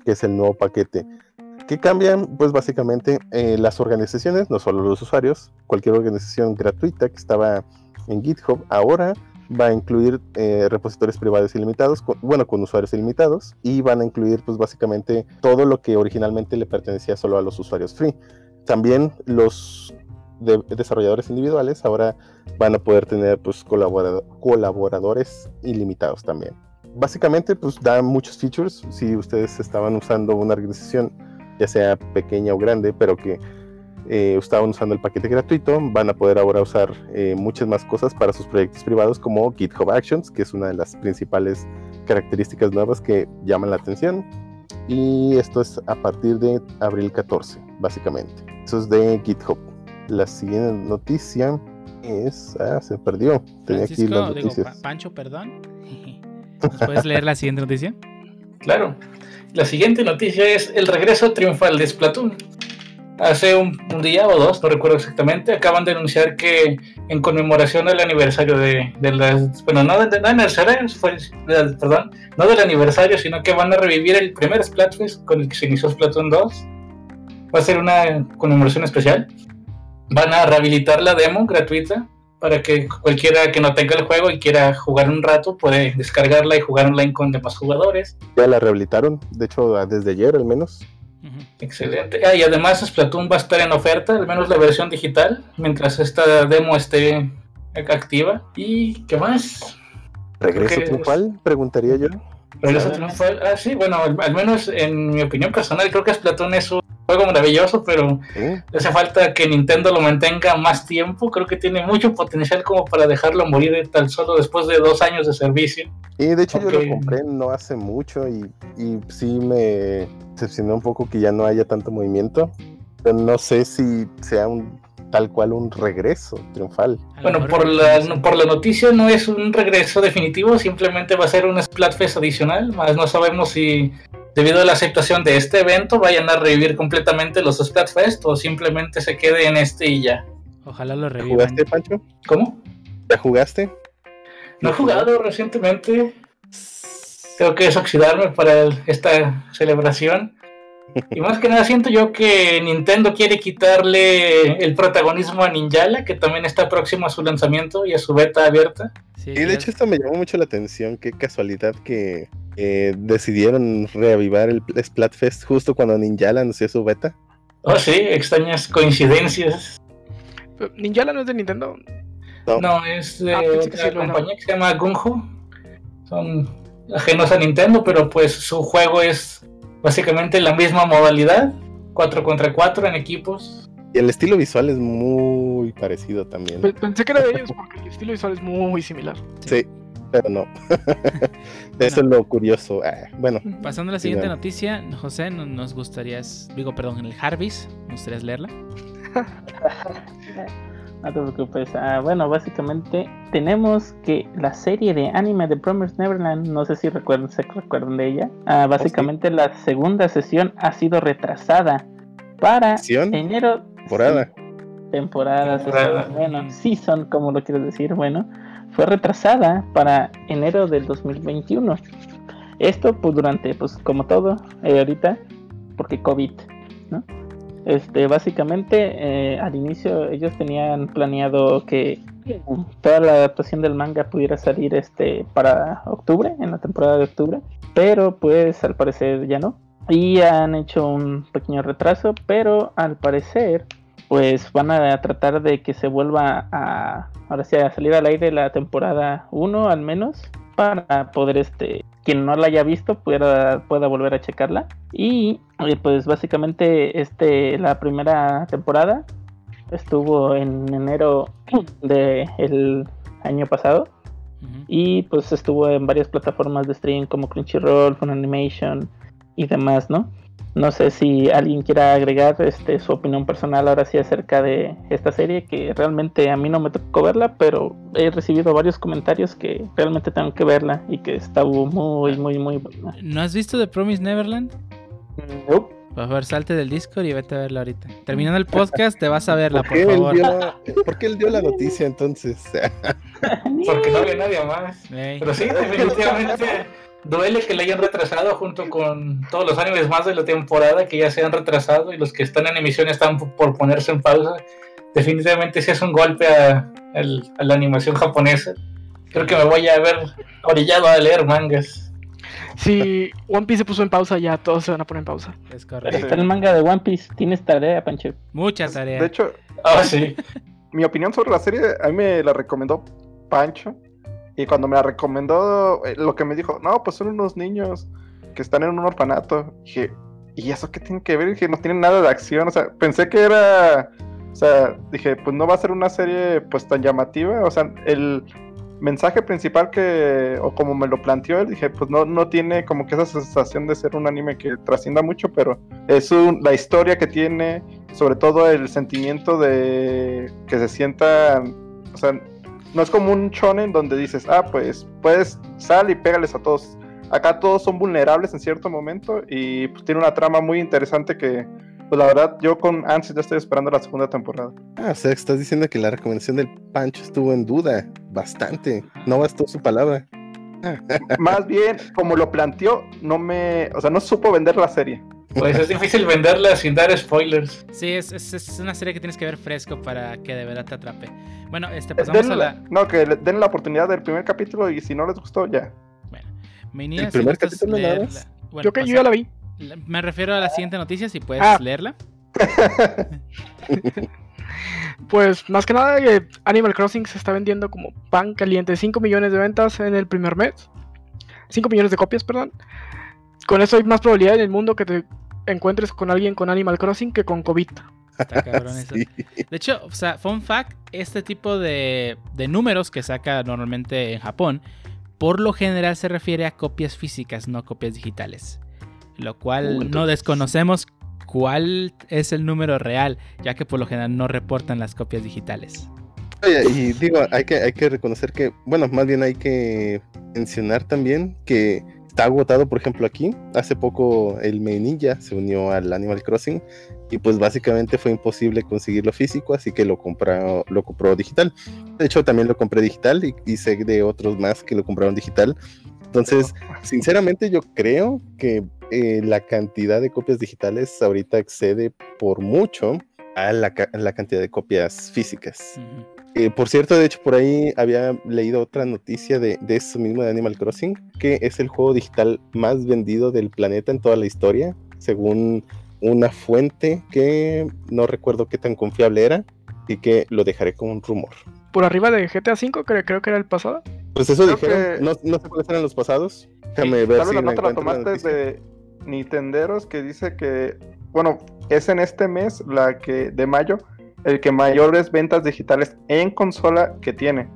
[SPEAKER 7] que es el nuevo paquete. que cambian? Pues básicamente eh, las organizaciones, no solo los usuarios, cualquier organización gratuita que estaba en GitHub ahora va a incluir eh, repositorios privados ilimitados, con- bueno, con usuarios ilimitados, y van a incluir pues básicamente todo lo que originalmente le pertenecía solo a los usuarios free. También los de- desarrolladores individuales ahora van a poder tener pues colabora- colaboradores ilimitados también. Básicamente pues da muchos features si ustedes estaban usando una organización ya sea pequeña o grande, pero que eh, estaban usando el paquete gratuito, van a poder ahora usar eh, muchas más cosas para sus proyectos privados como GitHub Actions, que es una de las principales características nuevas que llaman la atención. Y esto es a partir de abril 14, básicamente. Eso es de GitHub. La siguiente noticia es... Ah, se perdió. Tenía aquí
[SPEAKER 2] Francisco,
[SPEAKER 7] las
[SPEAKER 2] digo,
[SPEAKER 7] noticias.
[SPEAKER 2] Pa- Pancho, perdón. ¿Nos puedes leer la siguiente noticia?
[SPEAKER 4] Claro. La siguiente noticia es el regreso triunfal de Splatoon. Hace un, un día o dos, no recuerdo exactamente, acaban de anunciar que en conmemoración del aniversario de, de las... Bueno, no, de, no aniversario, perdón, no del aniversario, sino que van a revivir el primer Splatfest con el que se inició Splatoon 2. Va a ser una conmemoración especial. Van a rehabilitar la demo gratuita para que cualquiera que no tenga el juego y quiera jugar un rato puede descargarla y jugar online con demás jugadores.
[SPEAKER 7] Ya la rehabilitaron, de hecho desde ayer al menos.
[SPEAKER 4] Excelente. Ah, y además Splatoon va a estar en oferta, al menos la versión digital, mientras esta demo esté activa. ¿Y qué más?
[SPEAKER 7] ¿Regreso triunfal? Preguntaría yo.
[SPEAKER 4] Regreso triunfal. Ah, sí, bueno, al, al menos en mi opinión personal, creo que Splatoon es un juego maravilloso, pero
[SPEAKER 7] ¿Eh?
[SPEAKER 4] hace falta que Nintendo lo mantenga más tiempo. Creo que tiene mucho potencial como para dejarlo morir tan solo después de dos años de servicio.
[SPEAKER 7] Y de hecho yo lo compré no hace mucho y, y sí me decepcionó un poco que ya no haya tanto movimiento. Pero no sé si sea un tal cual un regreso triunfal.
[SPEAKER 4] Bueno, por la, por la noticia no es un regreso definitivo, simplemente va a ser un Splatfest adicional, más no sabemos si debido a la aceptación de este evento vayan a revivir completamente los Splatfest o simplemente se quede en este y ya.
[SPEAKER 2] Ojalá lo
[SPEAKER 7] ¿Ya
[SPEAKER 2] revivan.
[SPEAKER 7] jugaste, Pancho?
[SPEAKER 4] ¿Cómo?
[SPEAKER 7] ¿Ya jugaste?
[SPEAKER 4] No he jugado recientemente. Tengo que desoxidarme para el- esta celebración. Y más que nada siento yo que Nintendo quiere quitarle el protagonismo a Ninjala, que también está próximo a su lanzamiento y a su beta abierta.
[SPEAKER 2] Sí,
[SPEAKER 7] Y de hecho esto me llamó mucho la atención, qué casualidad que eh, decidieron reavivar el Splatfest justo cuando Ninjala anunció su beta.
[SPEAKER 4] Oh sí, extrañas coincidencias.
[SPEAKER 6] Ninjala no es de Nintendo.
[SPEAKER 7] No.
[SPEAKER 4] No, es de
[SPEAKER 6] Ah,
[SPEAKER 4] otra
[SPEAKER 6] sí
[SPEAKER 4] compañía que se llama Gunjo. Son ajenos a Nintendo, pero pues su juego es básicamente la misma modalidad. 4 contra 4 en equipos.
[SPEAKER 7] Y el estilo visual es muy parecido también.
[SPEAKER 6] Pe- Pensé que era de ellos porque el estilo visual es muy similar.
[SPEAKER 7] Sí, pero no. Eso es lo curioso. Ah, bueno,
[SPEAKER 2] Pasando a la siguiente noticia, José, no- nos gustarías, digo, perdón, el Jarvis, ¿nos gustarías leerla?
[SPEAKER 3] No te preocupes. Ah, bueno, básicamente tenemos que la serie de anime de Promised Neverland, no sé si recuerdan, se recuerdan de ella. Ah, básicamente la segunda sesión ha sido retrasada para
[SPEAKER 7] ¿Sesión?
[SPEAKER 3] enero.
[SPEAKER 7] Temporada.
[SPEAKER 3] Temporada, bueno, season, como lo quieres decir, bueno, fue retrasada para enero del 2021. Esto, pues durante, pues como todo, eh, ahorita, porque COVID, ¿no? Este, básicamente, eh, al inicio ellos tenían planeado que toda la adaptación del manga pudiera salir este para octubre, en la temporada de octubre, pero pues al parecer ya no. Y han hecho un pequeño retraso, pero al parecer pues van a tratar de que se vuelva a ahora sí a salir al aire la temporada 1 al menos para poder este quien no la haya visto pueda, pueda volver a checarla. Y eh, pues básicamente este la primera temporada estuvo en enero del año pasado. Y pues estuvo en varias plataformas de streaming como Crunchyroll, Funimation y demás, ¿no? No sé si alguien quiera agregar este, su opinión personal ahora sí acerca de esta serie, que realmente a mí no me tocó verla, pero he recibido varios comentarios que realmente tengo que verla y que está muy, muy, muy buena.
[SPEAKER 2] ¿No has visto The Promise Neverland?
[SPEAKER 3] Nope.
[SPEAKER 2] Por favor, salte del Discord y vete a verla ahorita. Terminando el podcast, te vas a verla,
[SPEAKER 7] ¿Por
[SPEAKER 2] favor.
[SPEAKER 7] dio, por qué él dio la noticia entonces?
[SPEAKER 4] Porque no había nadie más. Pero sí, definitivamente duele que le hayan retrasado junto con todos los animes más de la temporada que ya se han retrasado y los que están en emisión están por ponerse en pausa. Definitivamente sí es un golpe a, la animación japonesa. Creo que me voy a ver orillado a leer mangas.
[SPEAKER 6] Si One Piece se puso en pausa, ya todos se van a poner en pausa.
[SPEAKER 2] es
[SPEAKER 3] Está
[SPEAKER 2] correcto.
[SPEAKER 3] el manga de One Piece, tienes tarea, Pancho.
[SPEAKER 2] Mucha tarea.
[SPEAKER 5] De hecho,
[SPEAKER 4] Ah, sí.
[SPEAKER 5] mi opinión sobre la serie, a mí me la recomendó Pancho. Y cuando me la recomendó, eh, lo que me dijo, no, pues son unos niños que están en un orfanato. Dije, ¿y eso qué tiene que ver? Dije, no tienen nada de acción. O sea, pensé que era. O sea, dije, pues no va a ser una serie pues tan llamativa. O sea, el mensaje principal que, o como me lo planteó él, dije, pues no, no tiene como que esa sensación de ser un anime que trascienda mucho, pero es un- la historia que tiene, sobre todo el sentimiento de que se sienta, o sea, no es como un shonen donde dices, ah, pues puedes sal y pégales a todos. Acá todos son vulnerables en cierto momento y pues, tiene una trama muy interesante que, pues la verdad, yo con ansias ya estoy esperando la segunda temporada.
[SPEAKER 7] Ah, o sea, estás diciendo que la recomendación del Pancho estuvo en duda. Bastante. No bastó su palabra.
[SPEAKER 5] Más bien, como lo planteó, no me, o sea, no supo vender la serie.
[SPEAKER 4] Pues es difícil venderla sin dar spoilers.
[SPEAKER 2] Sí, es, es- es una serie que tienes que ver fresco para que de verdad te atrape. Bueno, este, pasamos
[SPEAKER 5] Den
[SPEAKER 2] a
[SPEAKER 5] la-
[SPEAKER 2] la...
[SPEAKER 5] No, que le den la oportunidad del primer capítulo y si no les gustó, ya.
[SPEAKER 2] Bueno,
[SPEAKER 7] ¿El
[SPEAKER 2] si
[SPEAKER 7] primer capítulo más?
[SPEAKER 2] Bueno,
[SPEAKER 6] yo que
[SPEAKER 2] pasa-
[SPEAKER 6] yo ya la vi.
[SPEAKER 2] la- Me refiero a la siguiente noticia, si puedes
[SPEAKER 6] Ah.
[SPEAKER 2] leerla.
[SPEAKER 6] Pues más que nada, eh, Animal Crossing se está vendiendo como pan caliente. 5 millones de ventas en el primer mes. 5 millones de copias, perdón. Con eso hay más probabilidad en el mundo que te encuentres con alguien con Animal Crossing que con COVID.
[SPEAKER 2] Está cabrón eso.
[SPEAKER 7] Sí.
[SPEAKER 2] De hecho, o sea, fun fact, este tipo de, de números que saca normalmente en Japón, por lo general se refiere a copias físicas, no copias digitales. Lo cual
[SPEAKER 5] Uh,
[SPEAKER 2] no desconocemos cuál es el número real, ya que por lo general no reportan las copias digitales.
[SPEAKER 7] Oye, y digo, hay que, hay que reconocer que, bueno, más bien hay que mencionar también que está agotado, por ejemplo, aquí. Hace poco el Main Ninja se unió al Animal Crossing y pues básicamente fue imposible conseguirlo físico, así que lo compró, lo compró digital. De hecho, también lo compré digital y, y sé de otros más que lo compraron digital. Entonces, sinceramente yo creo que eh, la cantidad de copias digitales ahorita excede por mucho a la, ca- la cantidad de copias físicas. Eh, por cierto, de hecho, por ahí había leído otra noticia de, de eso mismo de Animal Crossing, que es el juego digital más vendido del planeta en toda la historia, según una fuente que no recuerdo qué tan confiable era y que lo dejaré como un rumor.
[SPEAKER 6] Por arriba de GTA V, creo, creo que era el pasado.
[SPEAKER 7] Pues eso
[SPEAKER 5] Creo
[SPEAKER 7] dijeron,
[SPEAKER 5] que-
[SPEAKER 7] no, no sé cuáles eran los pasados. Déjame ver
[SPEAKER 5] Tal
[SPEAKER 7] si
[SPEAKER 5] la nota la tomaste de Nintenderos que dice que, bueno, es en este mes, la que de mayo, el que mayores ventas digitales en consola que tiene.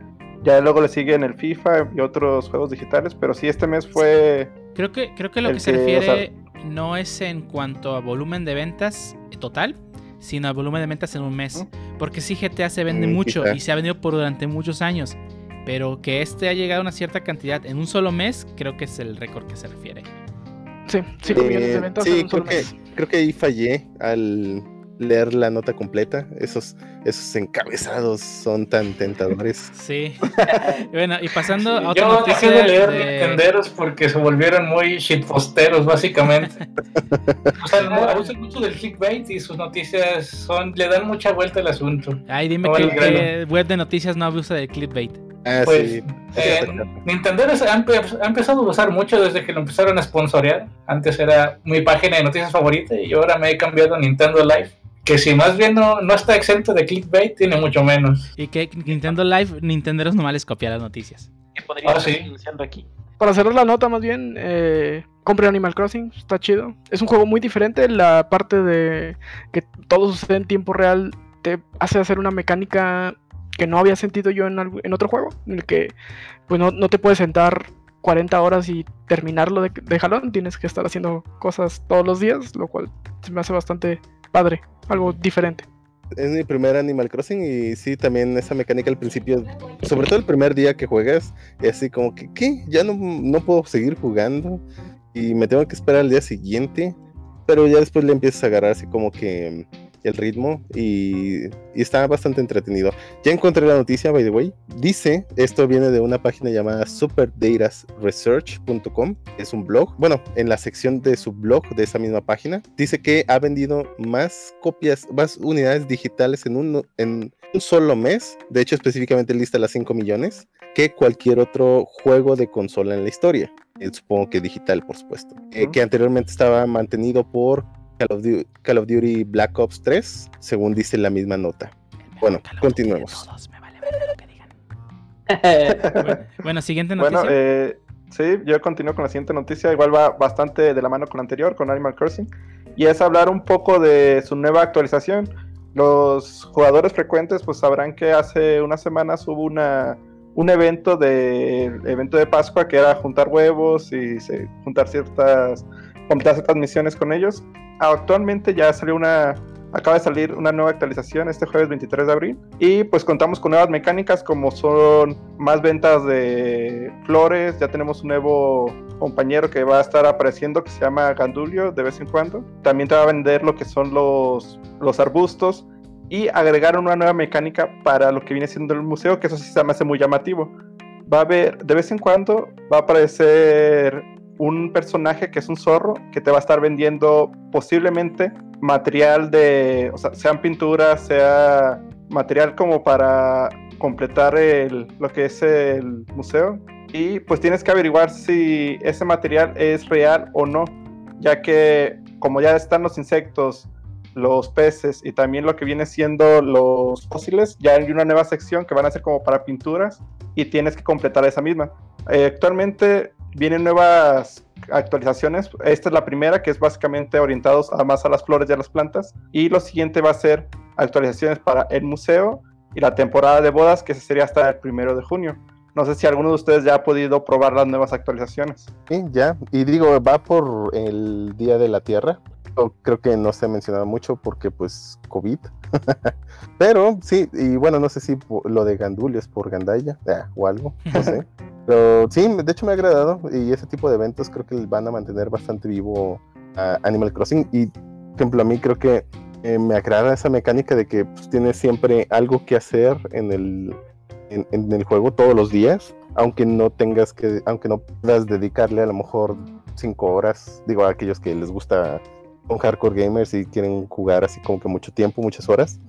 [SPEAKER 5] Ya luego le siguen el FIFA y otros juegos digitales, pero sí, este mes fue...
[SPEAKER 2] Creo que, creo que lo que se
[SPEAKER 5] o
[SPEAKER 2] refiere no es en cuanto a volumen de ventas total, sino al volumen de ventas en un mes. Porque sí, GTA se vende
[SPEAKER 7] Mm,
[SPEAKER 2] mucho
[SPEAKER 7] quizá.
[SPEAKER 2] y se ha vendido por durante muchos años. Pero que este ha llegado a una cierta cantidad en un solo mes, creo que es el récord que se refiere.
[SPEAKER 6] Sí, 5
[SPEAKER 7] Eh,
[SPEAKER 6] millones de ventas
[SPEAKER 7] sí,
[SPEAKER 6] en un solo
[SPEAKER 7] creo que, creo que ahí fallé al leer la nota completa. Esos, esos encabezados son tan tentadores.
[SPEAKER 2] Sí. bueno, y pasando a otra
[SPEAKER 4] Yo
[SPEAKER 2] noticia
[SPEAKER 4] dejé de leer
[SPEAKER 2] de-
[SPEAKER 4] Nintenderos porque se volvieron muy shitposteros, básicamente. o sea, abusan mucho del clickbait y sus noticias son le dan mucha vuelta al asunto.
[SPEAKER 2] Ay, dime
[SPEAKER 4] No
[SPEAKER 2] que, que web de noticias no abusa del clickbait.
[SPEAKER 7] Ah,
[SPEAKER 4] Pues,
[SPEAKER 7] sí.
[SPEAKER 4] eh, Nintenderos ha, empe- ha empezado a usar mucho desde que lo empezaron a sponsorear. Antes era mi página de noticias favorita y ahora me he cambiado a Nintendo Live. Que si más bien no, no está exento de clickbait, tiene mucho menos.
[SPEAKER 2] Y que Nintendo Live, Nintenderos nomás les copia las noticias.
[SPEAKER 3] Que podría
[SPEAKER 4] Ah,
[SPEAKER 3] estar
[SPEAKER 4] sí.
[SPEAKER 3] anunciando aquí.
[SPEAKER 6] Para cerrar la nota, más bien, eh, compre Animal Crossing, está chido. Es un juego muy diferente. La parte de que todo sucede en tiempo real te hace hacer una mecánica que no había sentido yo en, algu- en otro juego, en el que pues no, no te puedes sentar 40 horas y terminarlo de, de jalón. Tienes que estar haciendo cosas todos los días, lo cual se me hace bastante padre, algo diferente.
[SPEAKER 7] Es mi primer Animal Crossing y sí, también esa mecánica al principio, sobre todo el primer día que juegas, es así como que, ¿qué? Ya no, no puedo seguir jugando y me tengo que esperar al día siguiente, pero ya después le empiezas a agarrar así como que el ritmo y, y está bastante entretenido. Ya encontré la noticia, by the way. Dice, esto viene de una página llamada superdatasresearch.com, es un blog. Bueno, en la sección de su blog de esa misma página, dice que ha vendido más copias, más unidades digitales en un, en un solo mes. De hecho, específicamente lista las 5 millones que cualquier otro juego de consola en la historia. Eh, supongo que digital, por supuesto. Eh, que anteriormente estaba mantenido por Call of, Du- Call of Duty Black Ops 3, según dice la misma nota. Bueno, continuemos.
[SPEAKER 2] todos, me vale verga lo que digan. Bueno, bueno, siguiente noticia.
[SPEAKER 5] Bueno, eh, sí, yo continúo con la siguiente noticia. Igual va bastante de la mano con la anterior, con Animal Crossing. Y es hablar un poco de su nueva actualización. Los jugadores frecuentes pues sabrán que hace unas semanas hubo una, un evento de evento de Pascua que era juntar huevos y se- juntar ciertas completar ciertas misiones con ellos. Actualmente ya salió una acaba de salir una nueva actualización este jueves 23 de abril y pues contamos con nuevas mecánicas como son más ventas de flores, ya tenemos un nuevo compañero que va a estar apareciendo que se llama Gandulio de vez en cuando. También te va a vender lo que son los, los arbustos y agregaron una nueva mecánica para lo que viene siendo el museo, que eso sí se me hace muy llamativo. Va a haber, de vez en cuando, va a aparecer un personaje que es un zorro que te va a estar vendiendo posiblemente material de, o sea, sean pinturas, sea material como para completar el, lo que es el museo. Y pues tienes que averiguar si ese material es real o no, ya que como ya están los insectos, los peces y también lo que viene siendo los fósiles, ya hay una nueva sección que van a ser como para pinturas y tienes que completar esa misma. Eh, actualmente vienen nuevas actualizaciones. Esta es la primera, que es básicamente orientados a más a las flores y a las plantas. Y lo siguiente va a ser actualizaciones para el museo y la temporada de bodas, que sería hasta el primero de junio. No sé si alguno de ustedes ya ha podido probar las nuevas actualizaciones.
[SPEAKER 7] Sí, ya. Y digo, va por el Día de la Tierra. Creo que no se ha mencionado mucho porque pues COVID. Pero sí, y bueno, no sé si lo de Gandul es por Gandaya ah, o algo, no sé. Pero sí, de hecho me ha agradado y ese tipo de eventos creo que van a mantener bastante vivo a Animal Crossing. Y, por ejemplo, a mí creo que eh, me agrada esa mecánica de que pues, tienes siempre algo que hacer en el, en, el juego todos los días, aunque no tengas que, aunque no puedas dedicarle a lo mejor cinco horas, digo a aquellos que les gusta con hardcore gamers y quieren jugar así como que mucho tiempo, muchas horas.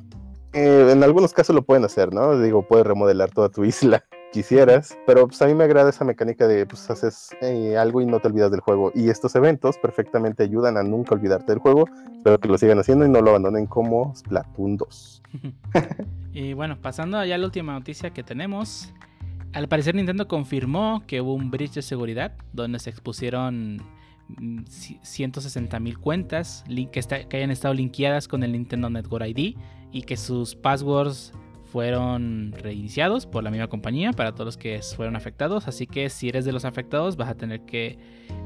[SPEAKER 7] Eh, en algunos casos lo pueden hacer, ¿no? Digo, puedes remodelar toda tu isla quisieras, pero pues a mí me agrada esa mecánica de pues haces eh, algo y no te olvidas del juego. Y estos eventos perfectamente ayudan a nunca olvidarte del juego, pero que lo sigan haciendo y no lo abandonen como Splatoon 2.
[SPEAKER 2] y bueno, pasando allá a la última noticia que tenemos. Al parecer Nintendo confirmó que hubo un breach de seguridad donde se expusieron 160 mm, mil cuentas que, que hayan estado linkeadas con el Nintendo Network ID y que sus passwords fueron reiniciados por la misma compañía para todos los que fueron afectados. Así que si eres de los afectados vas a tener que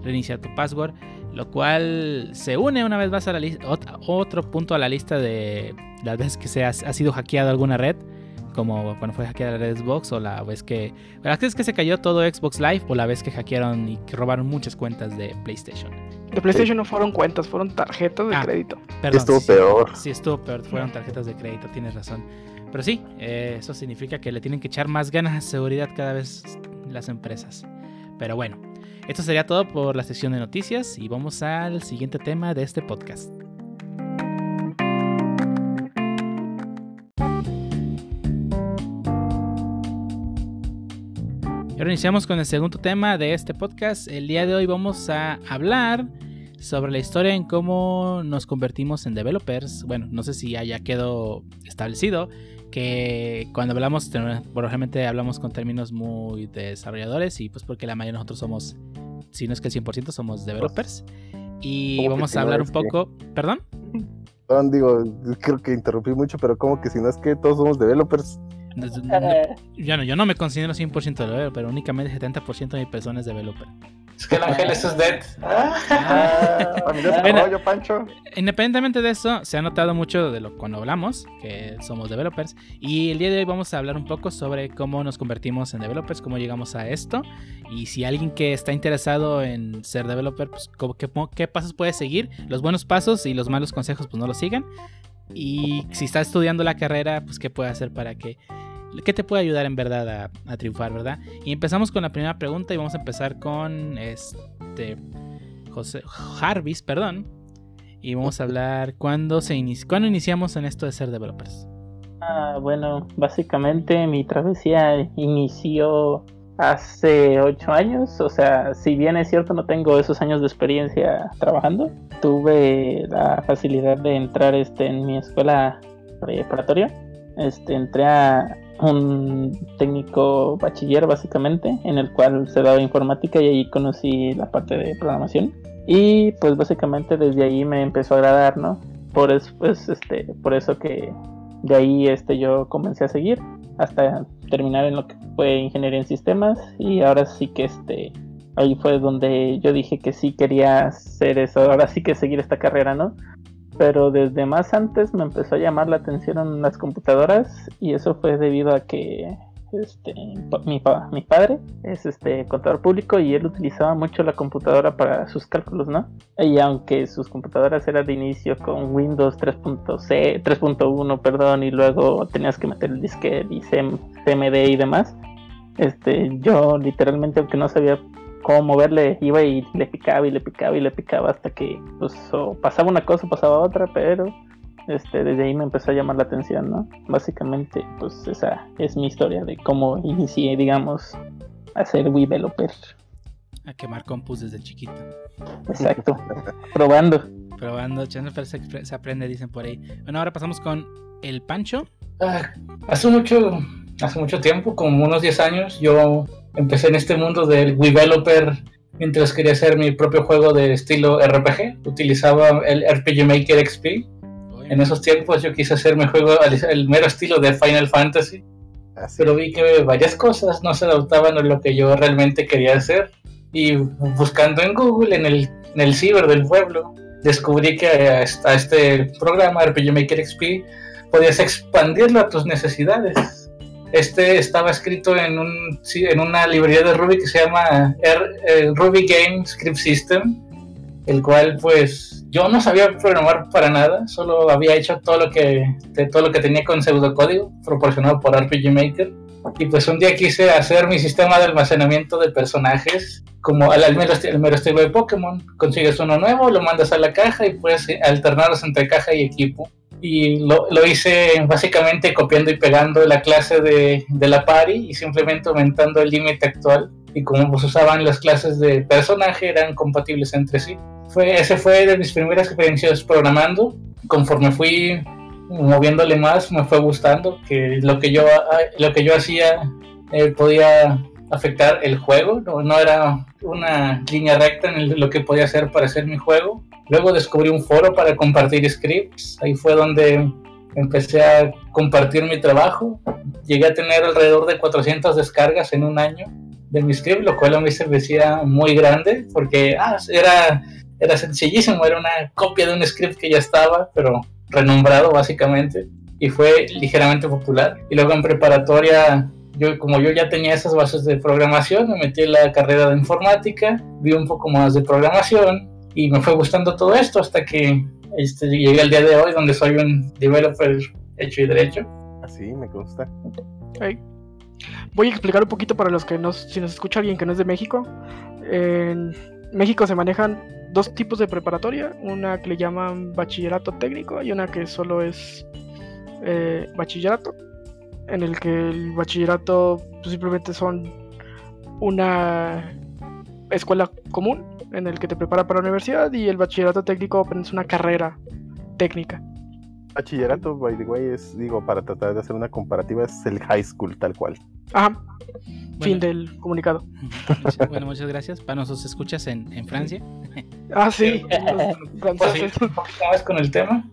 [SPEAKER 2] reiniciar tu password. Lo cual se une una vez más a la lista, otro punto a la lista de las veces que se ha, sido hackeado alguna red. Como cuando fue hackeada la red Xbox o la vez que... La vez que se cayó todo Xbox Live o la vez que hackearon y que robaron muchas cuentas de PlayStation.
[SPEAKER 6] De PlayStation no fueron cuentas, fueron tarjetas de ah, crédito.
[SPEAKER 7] Perdón, estuvo peor.
[SPEAKER 2] Sí, estuvo peor, fueron tarjetas de crédito, tienes razón. Pero sí, eh, eso significa que le tienen que echar más ganas a seguridad cada vez las empresas. Pero bueno, esto sería todo por la sección de noticias y vamos al siguiente tema de este podcast. Y ahora iniciamos con el segundo tema de este podcast. El día de hoy vamos a hablar sobre la historia en cómo nos convertimos en developers. Bueno, no sé si ya quedó establecido, que cuando hablamos, probablemente hablamos con términos muy desarrolladores y pues porque la mayoría de nosotros somos, si no es que el 100% somos developers. Y vamos a hablar un poco, ¿perdón?
[SPEAKER 7] Perdón, digo, creo que interrumpí mucho, pero como que si no es que todos somos developers.
[SPEAKER 2] Yo, no, yo no me considero 100% developer, pero únicamente 70% de mi persona es developer.
[SPEAKER 4] Es que el ángel es dead.
[SPEAKER 5] Ah, Pancho.
[SPEAKER 2] Independientemente de eso, se ha notado mucho de lo cuando hablamos, que somos developers. Y el día de hoy vamos a hablar un poco sobre cómo nos convertimos en developers, cómo llegamos a esto. Y si alguien que está interesado en ser developer, pues qué, qué pasos puede seguir. Los buenos pasos y los malos consejos, pues no los sigan. Y si está estudiando la carrera, pues qué puede hacer para que ¿Qué te puede ayudar en verdad a, triunfar, verdad? Y empezamos con la primera pregunta y vamos a empezar con este José Jarvis, perdón. Y vamos a hablar cuándo se cuándo iniciamos en esto de ser developers.
[SPEAKER 3] Ah, bueno, básicamente mi travesía inició hace ocho años, o sea, si bien es cierto no tengo esos años de experiencia trabajando, tuve la facilidad de entrar este, en mi escuela preparatoria, este, entré a, un técnico bachiller básicamente, en el cual se daba informática y ahí conocí la parte de programación. Y pues básicamente desde ahí me empezó a agradar, ¿no? Por eso, pues, este, por eso que de ahí este, yo comencé a seguir hasta terminar en lo que fue ingeniería en sistemas y ahora sí que este ahí fue donde yo dije que sí quería hacer eso, ahora sí que seguir esta carrera, ¿no? Pero desde más antes me empezó a llamar la atención las computadoras y eso fue debido a que este, mi, mi padre es este contador público y él utilizaba mucho la computadora para sus cálculos, ¿no? Y aunque sus computadoras eran de inicio con Windows 3.1, perdón, y luego tenías que meter el disquete y CMD y demás, este, yo literalmente aunque no sabía cómo moverle, iba y le picaba y le picaba y le picaba hasta que pues pasaba una cosa, pasaba otra, pero este, desde ahí me empezó a llamar la atención, ¿no? Básicamente, pues esa es mi historia de cómo inicié, digamos, a ser developer.
[SPEAKER 2] A quemar compus desde chiquito.
[SPEAKER 3] Exacto, probando.
[SPEAKER 2] Probando, Chanel se, se aprende, dicen por ahí. Bueno, ahora pasamos con el Pancho.
[SPEAKER 4] Ah, hace mucho, hace mucho tiempo, como unos 10 años, yo empecé en este mundo del developer mientras quería hacer mi propio juego de estilo RPG. Utilizaba el RPG Maker XP. En esos tiempos yo quise hacer mi juego al el mero estilo de Final Fantasy,
[SPEAKER 7] Así.
[SPEAKER 4] pero vi que varias cosas no se adaptaban a lo que yo realmente quería hacer. Y buscando en Google, en el, en el ciber del pueblo, descubrí que a este programa RPG Maker XP podías expandirlo a tus necesidades. Este estaba escrito en, un, en una librería de Ruby que se llama eh, Ruby Game Script System, el cual pues yo no sabía programar para nada, solo había hecho todo lo que, todo lo que tenía con pseudocódigo proporcionado por RPG Maker. Y pues un día quise hacer mi sistema de almacenamiento de personajes como al, mero, estilo de Pokémon. Consigues uno nuevo, lo mandas a la caja y puedes alternarlos entre caja y equipo. Y lo, lo hice básicamente copiando y pegando la clase de, de la party y simplemente aumentando el límite actual. Y como pues usaban las clases de personaje, eran compatibles entre sí. Fue, ese fue de mis primeras experiencias programando. Conforme fui moviéndole más, me fue gustando que lo que yo, lo que yo hacía eh, podía afectar el juego, no, no era una línea recta en el- lo que podía hacer para hacer mi juego. Luego descubrí un foro para compartir scripts, ahí fue donde empecé a compartir mi trabajo. Llegué a tener alrededor de 400 descargas en un año de mi script, lo cual a mí se me decía muy grande porque ah, era, era sencillísimo, era una copia de un script que ya estaba, pero renombrado básicamente y fue ligeramente popular. Y luego en preparatoria, yo como yo ya tenía esas bases de programación, me metí en la carrera de informática, vi un poco más de programación y me fue gustando todo esto hasta que este, llegué al día de hoy donde soy un developer hecho y derecho.
[SPEAKER 7] Así me.
[SPEAKER 6] Ey. Voy a explicar un poquito para los que no, si nos escucha alguien que no es de México. En México se manejan dos tipos de preparatoria, una que le llaman bachillerato técnico y una que solo es eh, bachillerato, en el que el bachillerato pues, simplemente son una escuela común en el que te prepara para la universidad y el bachillerato técnico es una carrera técnica.
[SPEAKER 7] Bachillerato, by the way, es, digo, para tratar de hacer una comparativa, es el high school tal cual.
[SPEAKER 6] Ajá. Fin del comunicado.
[SPEAKER 2] Muchas- Bueno, muchas gracias. Para nosotros escuchas en, en Francia.
[SPEAKER 6] Ah, sí.
[SPEAKER 4] Pues sí,
[SPEAKER 6] franceses.
[SPEAKER 4] un poquito más con el tema.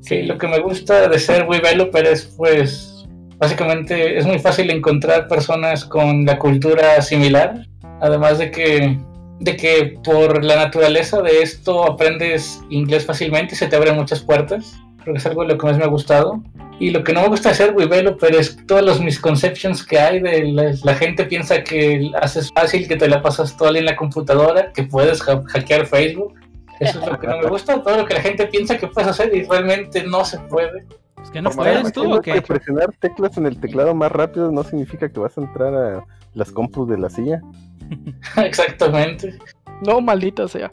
[SPEAKER 4] Sí, lo que me gusta de ser developer es pues básicamente es muy fácil encontrar personas con la cultura similar, además de que de que por la naturaleza de esto aprendes inglés fácilmente y se te abren muchas puertas. Creo que es algo de lo que más me ha gustado. Y lo que no me gusta de ser developer es todos los misconceptions que hay de la, la gente piensa que haces fácil, que te la pasas día en la computadora, que puedes ha- hackear Facebook. Eso es lo que no me gusta, todo lo que la gente piensa que puedes hacer y realmente no se puede.
[SPEAKER 2] Pues que no puedes tú o qué?
[SPEAKER 7] presionar teclas en el teclado más rápido no significa que vas a entrar a las compus de la silla.
[SPEAKER 4] Exactamente.
[SPEAKER 6] No, maldita sea.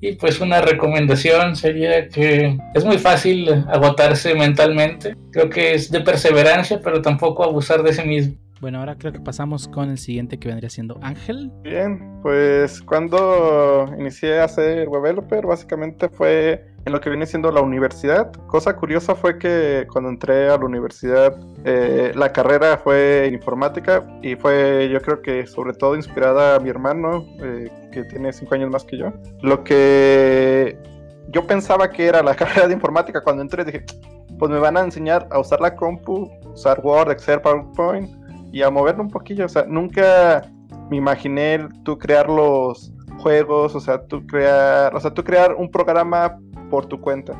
[SPEAKER 4] Y pues una recomendación sería que es muy fácil agotarse mentalmente. Creo que es de perseverancia, pero tampoco abusar de sí mismo.
[SPEAKER 2] Bueno, ahora creo que pasamos con el siguiente que vendría siendo Ángel.
[SPEAKER 5] Bien, pues cuando inicié a ser web developer, básicamente fue en lo que viene siendo la universidad. Cosa curiosa fue que cuando entré a la universidad, eh, la carrera fue en informática y fue, yo creo que sobre todo inspirada a mi hermano, eh, que tiene cinco años más que yo. Lo que yo pensaba que era la carrera de informática cuando entré, dije, pues me van a enseñar a usar la compu, usar Word, Excel, PowerPoint y a moverlo un poquillo. O sea, nunca me imaginé tú crear los juegos, o sea, tú crear, o sea, tú crear un programa por tu cuenta.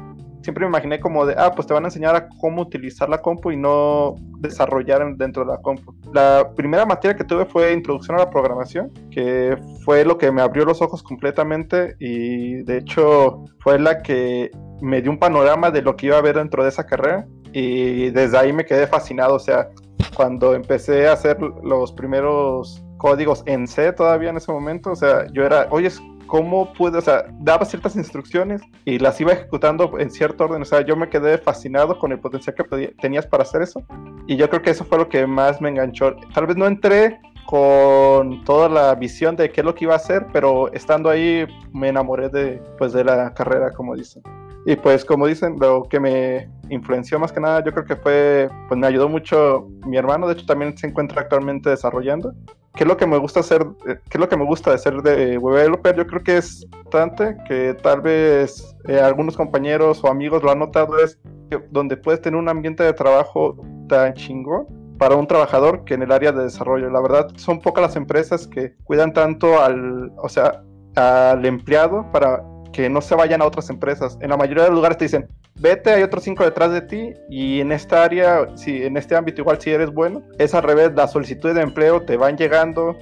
[SPEAKER 5] Siempre me imaginé como de, ah, pues te van a enseñar a cómo utilizar la compu y no desarrollar en- dentro de la compu. La primera materia que tuve fue introducción a la programación, que fue lo que me abrió los ojos completamente y de hecho fue la que me dio un panorama de lo que iba a ver dentro de esa carrera y desde ahí me quedé fascinado, o sea, cuando empecé a hacer los primeros códigos en C todavía en ese momento, o sea, yo era, oye, ¿cómo pude? O sea, daba ciertas instrucciones y las iba ejecutando en cierto orden, o sea, yo me quedé fascinado con el potencial que tenías para hacer eso y yo creo que eso fue lo que más me enganchó. Tal vez no entré con toda la visión de qué es lo que iba a hacer, pero estando ahí me enamoré de, pues, de la carrera, como dicen. Y pues como dicen, lo que me influenció más que nada, yo creo que fue, pues me ayudó mucho mi hermano, de hecho también se encuentra actualmente desarrollando, ¿qué es lo que me gusta hacer? eh, ¿Qué es lo que me gusta de ser de web developer? Yo creo que es bastante, que tal vez eh, algunos compañeros o amigos lo han notado, es que donde puedes tener un ambiente de trabajo tan chingón para un trabajador que en el área de desarrollo. La verdad, son pocas las empresas que cuidan tanto al, o sea, al empleado para que no se vayan a otras empresas. En la mayoría de los lugares te dicen, vete, hay otros cinco detrás de ti y en esta área, si en este ámbito igual si eres bueno, es al revés, las solicitudes de empleo te van llegando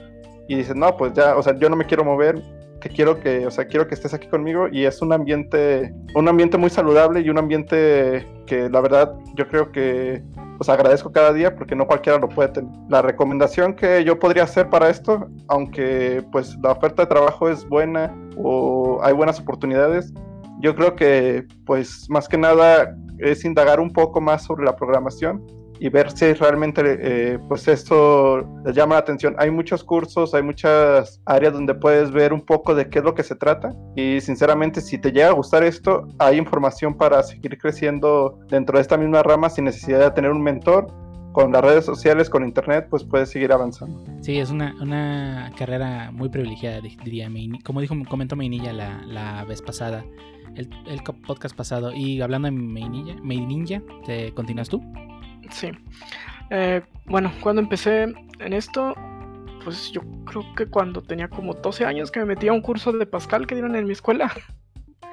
[SPEAKER 5] y dices, no, pues ya, o sea, yo no me quiero mover, que quiero que, o sea, quiero que estés aquí conmigo y es un ambiente, un ambiente muy saludable y un ambiente que la verdad yo creo que pues agradezco cada día porque no cualquiera lo puede tener. La recomendación que yo podría hacer para esto, aunque pues la oferta de trabajo es buena o hay buenas oportunidades, yo creo que pues más que nada es indagar un poco más sobre la programación y ver si realmente eh, pues esto les llama la atención. Hay muchos cursos, hay muchas áreas donde puedes ver un poco de qué es lo que se trata y sinceramente si te llega a gustar esto, hay información para seguir creciendo dentro de esta misma rama sin necesidad de tener un mentor. Con las redes sociales, con internet, pues puedes seguir avanzando.
[SPEAKER 2] Sí, es una, una carrera muy privilegiada, di- diría Como dijo, comentó Mainilla la, la vez pasada, el, el podcast pasado. Y hablando de Mainilla, Mainilla, ¿te continúas tú?
[SPEAKER 6] Sí. Eh, bueno, cuando empecé en esto, pues yo creo que cuando tenía como 12 años que me metí a un curso de Pascal que dieron en mi escuela.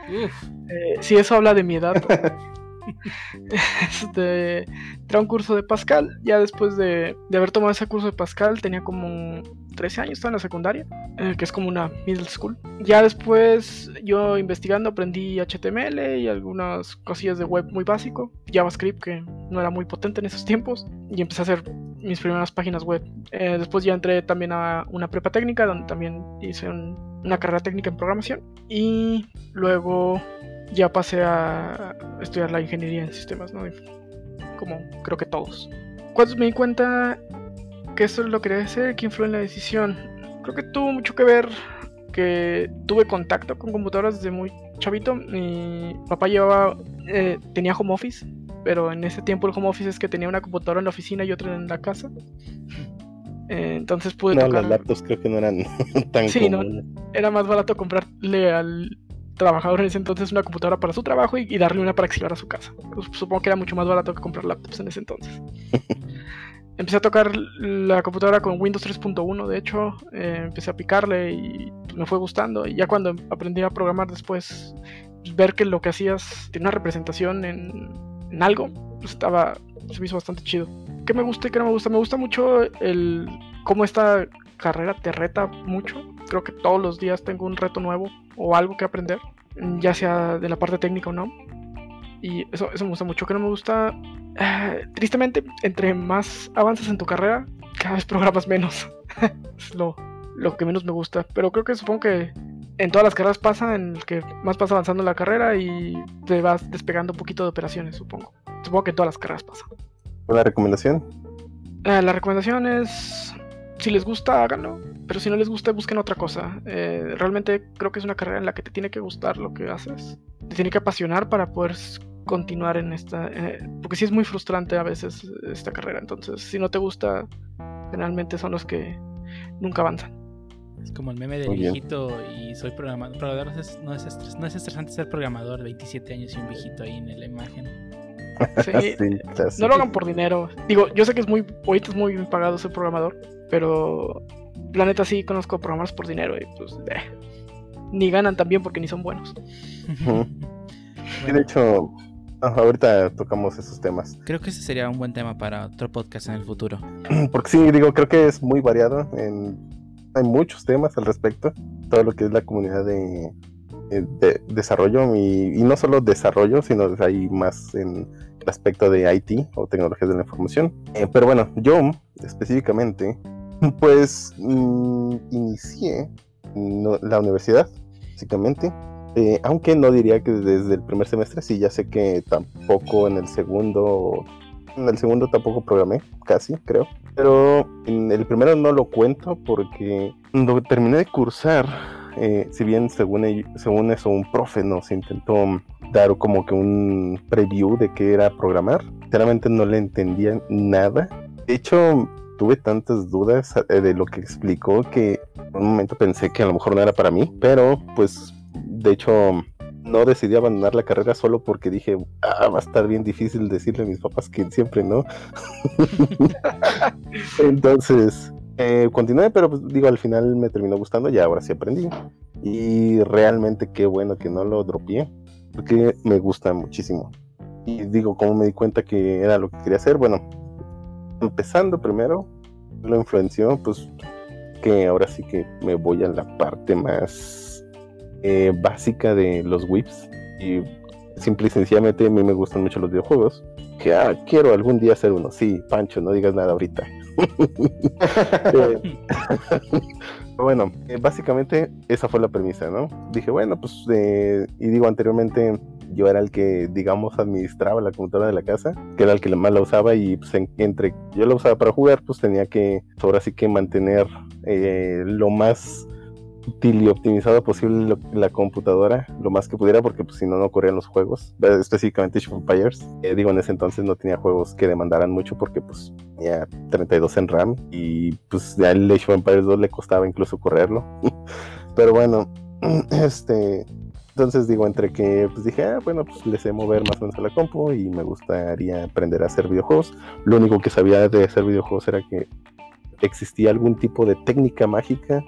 [SPEAKER 2] Uf,
[SPEAKER 6] Eh, sí, eso habla de mi edad. este, era un curso de Pascal. Ya después de, de haber tomado ese curso de Pascal, tenía como 13 años, estaba en la secundaria, eh, que es como una middle school. Ya después, yo investigando, aprendí HTML y algunas cosillas de web muy básico. JavaScript, que no era muy potente en esos tiempos. Y empecé a hacer mis primeras páginas web. Eh, después ya entré también a una prepa técnica, donde también hice un- una carrera técnica en programación. Y luego ya pasé a estudiar la ingeniería en sistemas, ¿no? Como creo que todos. Cuando me di cuenta que esto es lo que quería hacer, que influyó en la decisión, creo que tuvo mucho que ver que tuve contacto con computadoras desde muy chavito. Mi papá llevaba, eh, tenía home office, pero en ese tiempo el home office es que tenía una computadora en la oficina y otra en la casa. Eh, entonces pude
[SPEAKER 7] No,
[SPEAKER 6] tocar.
[SPEAKER 7] las laptops creo que no eran tan
[SPEAKER 6] Sí, no. Era más barato comprarle al trabajador en ese entonces una computadora para su trabajo y, y darle una para exiliar a su casa. Pues, supongo que era mucho más barato que comprar laptops en ese entonces. Empecé a tocar la computadora con Windows 3.1, de hecho, eh, empecé a picarle y me fue gustando. Y ya cuando aprendí a programar después, pues, ver que lo que hacías tiene una representación en, en algo, pues estaba, se me hizo bastante chido. ¿Qué me gusta y qué no me gusta? Me gusta mucho el cómo esta carrera te reta mucho. Creo que todos los días tengo un reto nuevo o algo que aprender, ya sea de la parte técnica o no. Y eso, eso me gusta mucho. Que no me gusta, eh, tristemente, entre más avanzas en tu carrera, cada vez programas menos. es lo, lo que menos me gusta. Pero creo que supongo que en todas las carreras pasa, en el que más vas avanzando en la carrera y te vas despegando un poquito de operaciones, supongo. Supongo que en todas las carreras pasa.
[SPEAKER 7] ¿Una recomendación?
[SPEAKER 6] Eh, la recomendación es, si les gusta, háganlo, pero si no les gusta, busquen otra cosa. Eh, realmente creo que es una carrera en la que te tiene que gustar lo que haces, te tiene que apasionar para poder continuar en esta, eh, porque sí es muy frustrante a veces esta carrera, entonces si no te gusta, generalmente son los que nunca avanzan.
[SPEAKER 2] es como el meme del viejito y soy programador. programador es- no, es estres- no es estresante ser programador, 27 años y un viejito ahí en la imagen.
[SPEAKER 6] Sí,
[SPEAKER 7] Sí, clásico.
[SPEAKER 6] no lo hagan por dinero. Digo, yo sé que es muy, ahorita es muy bien pagado ser programador, pero la neta sí conozco programadores por dinero y pues eh, ni ganan tan bien porque ni son buenos.
[SPEAKER 7] Sí, de hecho, ah, ahorita tocamos esos temas.
[SPEAKER 2] Creo que ese sería un buen tema para otro podcast en el futuro.
[SPEAKER 7] Porque sí, digo, creo que es muy variado. En, hay muchos temas al respecto. Todo lo que es la comunidad de, eh, de desarrollo y, y no solo desarrollo, sino hay más en el aspecto de IT o tecnologías de la información. Eh, pero bueno, yo específicamente, pues mm, inicié no- la universidad, básicamente. Eh, aunque no diría que desde el primer semestre, sí, ya sé que tampoco en el segundo, en el segundo tampoco programé, casi, creo. Pero en el primero no lo cuento porque cuando terminé de cursar, eh, si bien según, según eso un profe nos intentó dar como que un preview de qué era programar, sinceramente no le entendía nada. De hecho, tuve tantas dudas eh, de lo que explicó que en un momento pensé que a lo mejor no era para mí, pero pues de hecho no decidí abandonar la carrera solo porque dije, ah, va a estar bien difícil decirle a mis papás que siempre no. Entonces, eh, continué, pero pues, digo, al final me terminó gustando y ahora sí aprendí. Y realmente qué bueno que no lo dropeé, porque me gusta muchísimo. Y digo, como me di cuenta que era lo que quería hacer, bueno, empezando primero, lo influenció, pues que ahora sí que me voy a la parte más eh, básica de los whips. Y simple y sencillamente a mí me gustan mucho los videojuegos. Que ah, quiero algún día hacer uno. Sí, Pancho, no digas nada ahorita. Eh, bueno, eh, básicamente esa fue la premisa, ¿no? Dije, bueno, pues, eh, y digo anteriormente, yo era el que, digamos, administraba la computadora de la casa, que era el que más la usaba y pues entre yo la usaba para jugar, pues tenía que, ahora sí que mantener lo más y optimizado posible la computadora lo más que pudiera porque pues si no no corrían los juegos específicamente Age of eh, digo en ese entonces no tenía juegos que demandaran mucho porque pues tenía 32 en RAM y pues ya el Age of Empires 2 le costaba incluso correrlo. Pero bueno este entonces digo entre que pues dije ah bueno pues le sé mover más o menos a la compu y me gustaría aprender a hacer videojuegos lo único que sabía de hacer videojuegos era que existía algún tipo de técnica mágica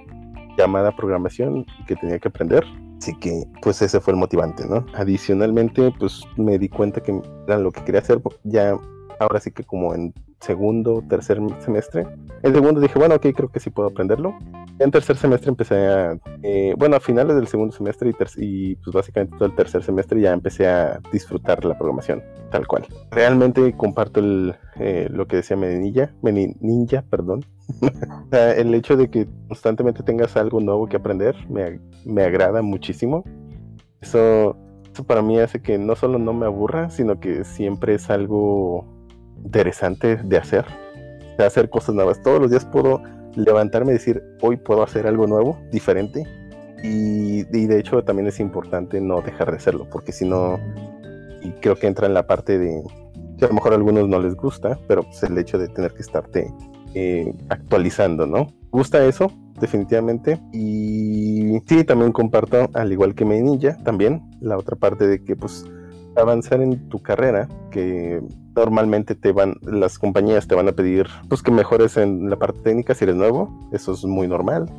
[SPEAKER 7] llamada programación que tenía que aprender. Así que, pues ese fue el motivante, ¿no? Adicionalmente, pues me di cuenta que era lo que quería hacer ya ahora sí que como en segundo, tercer semestre. En segundo dije, bueno, ok, creo que sí puedo aprenderlo. En tercer semestre empecé a, eh, bueno, a finales del segundo semestre y, y, pues básicamente todo el tercer semestre ya empecé a disfrutar la programación, tal cual. Realmente comparto el, eh, lo que decía Meninilla, Ninja, perdón. el hecho de que constantemente tengas algo nuevo que aprender me, me agrada muchísimo. Eso, eso para mí hace que no solo no me aburra, sino que siempre es algo interesante de hacer. De hacer cosas nuevas. Todos los días puedo levantarme y decir, hoy puedo hacer algo nuevo, diferente. Y, de hecho también es importante no dejar de hacerlo, porque si no, creo que entra en la parte de, que a lo mejor a algunos no les gusta, pero pues el hecho de tener que estarte eh, actualizando, ¿no? ¿Gusta eso? Definitivamente. Y sí, también comparto, al igual que Ninja, también la otra parte de que pues avanzar en tu carrera, que normalmente te van, las compañías te van a pedir pues que mejores en la parte técnica si eres nuevo, eso es muy normal.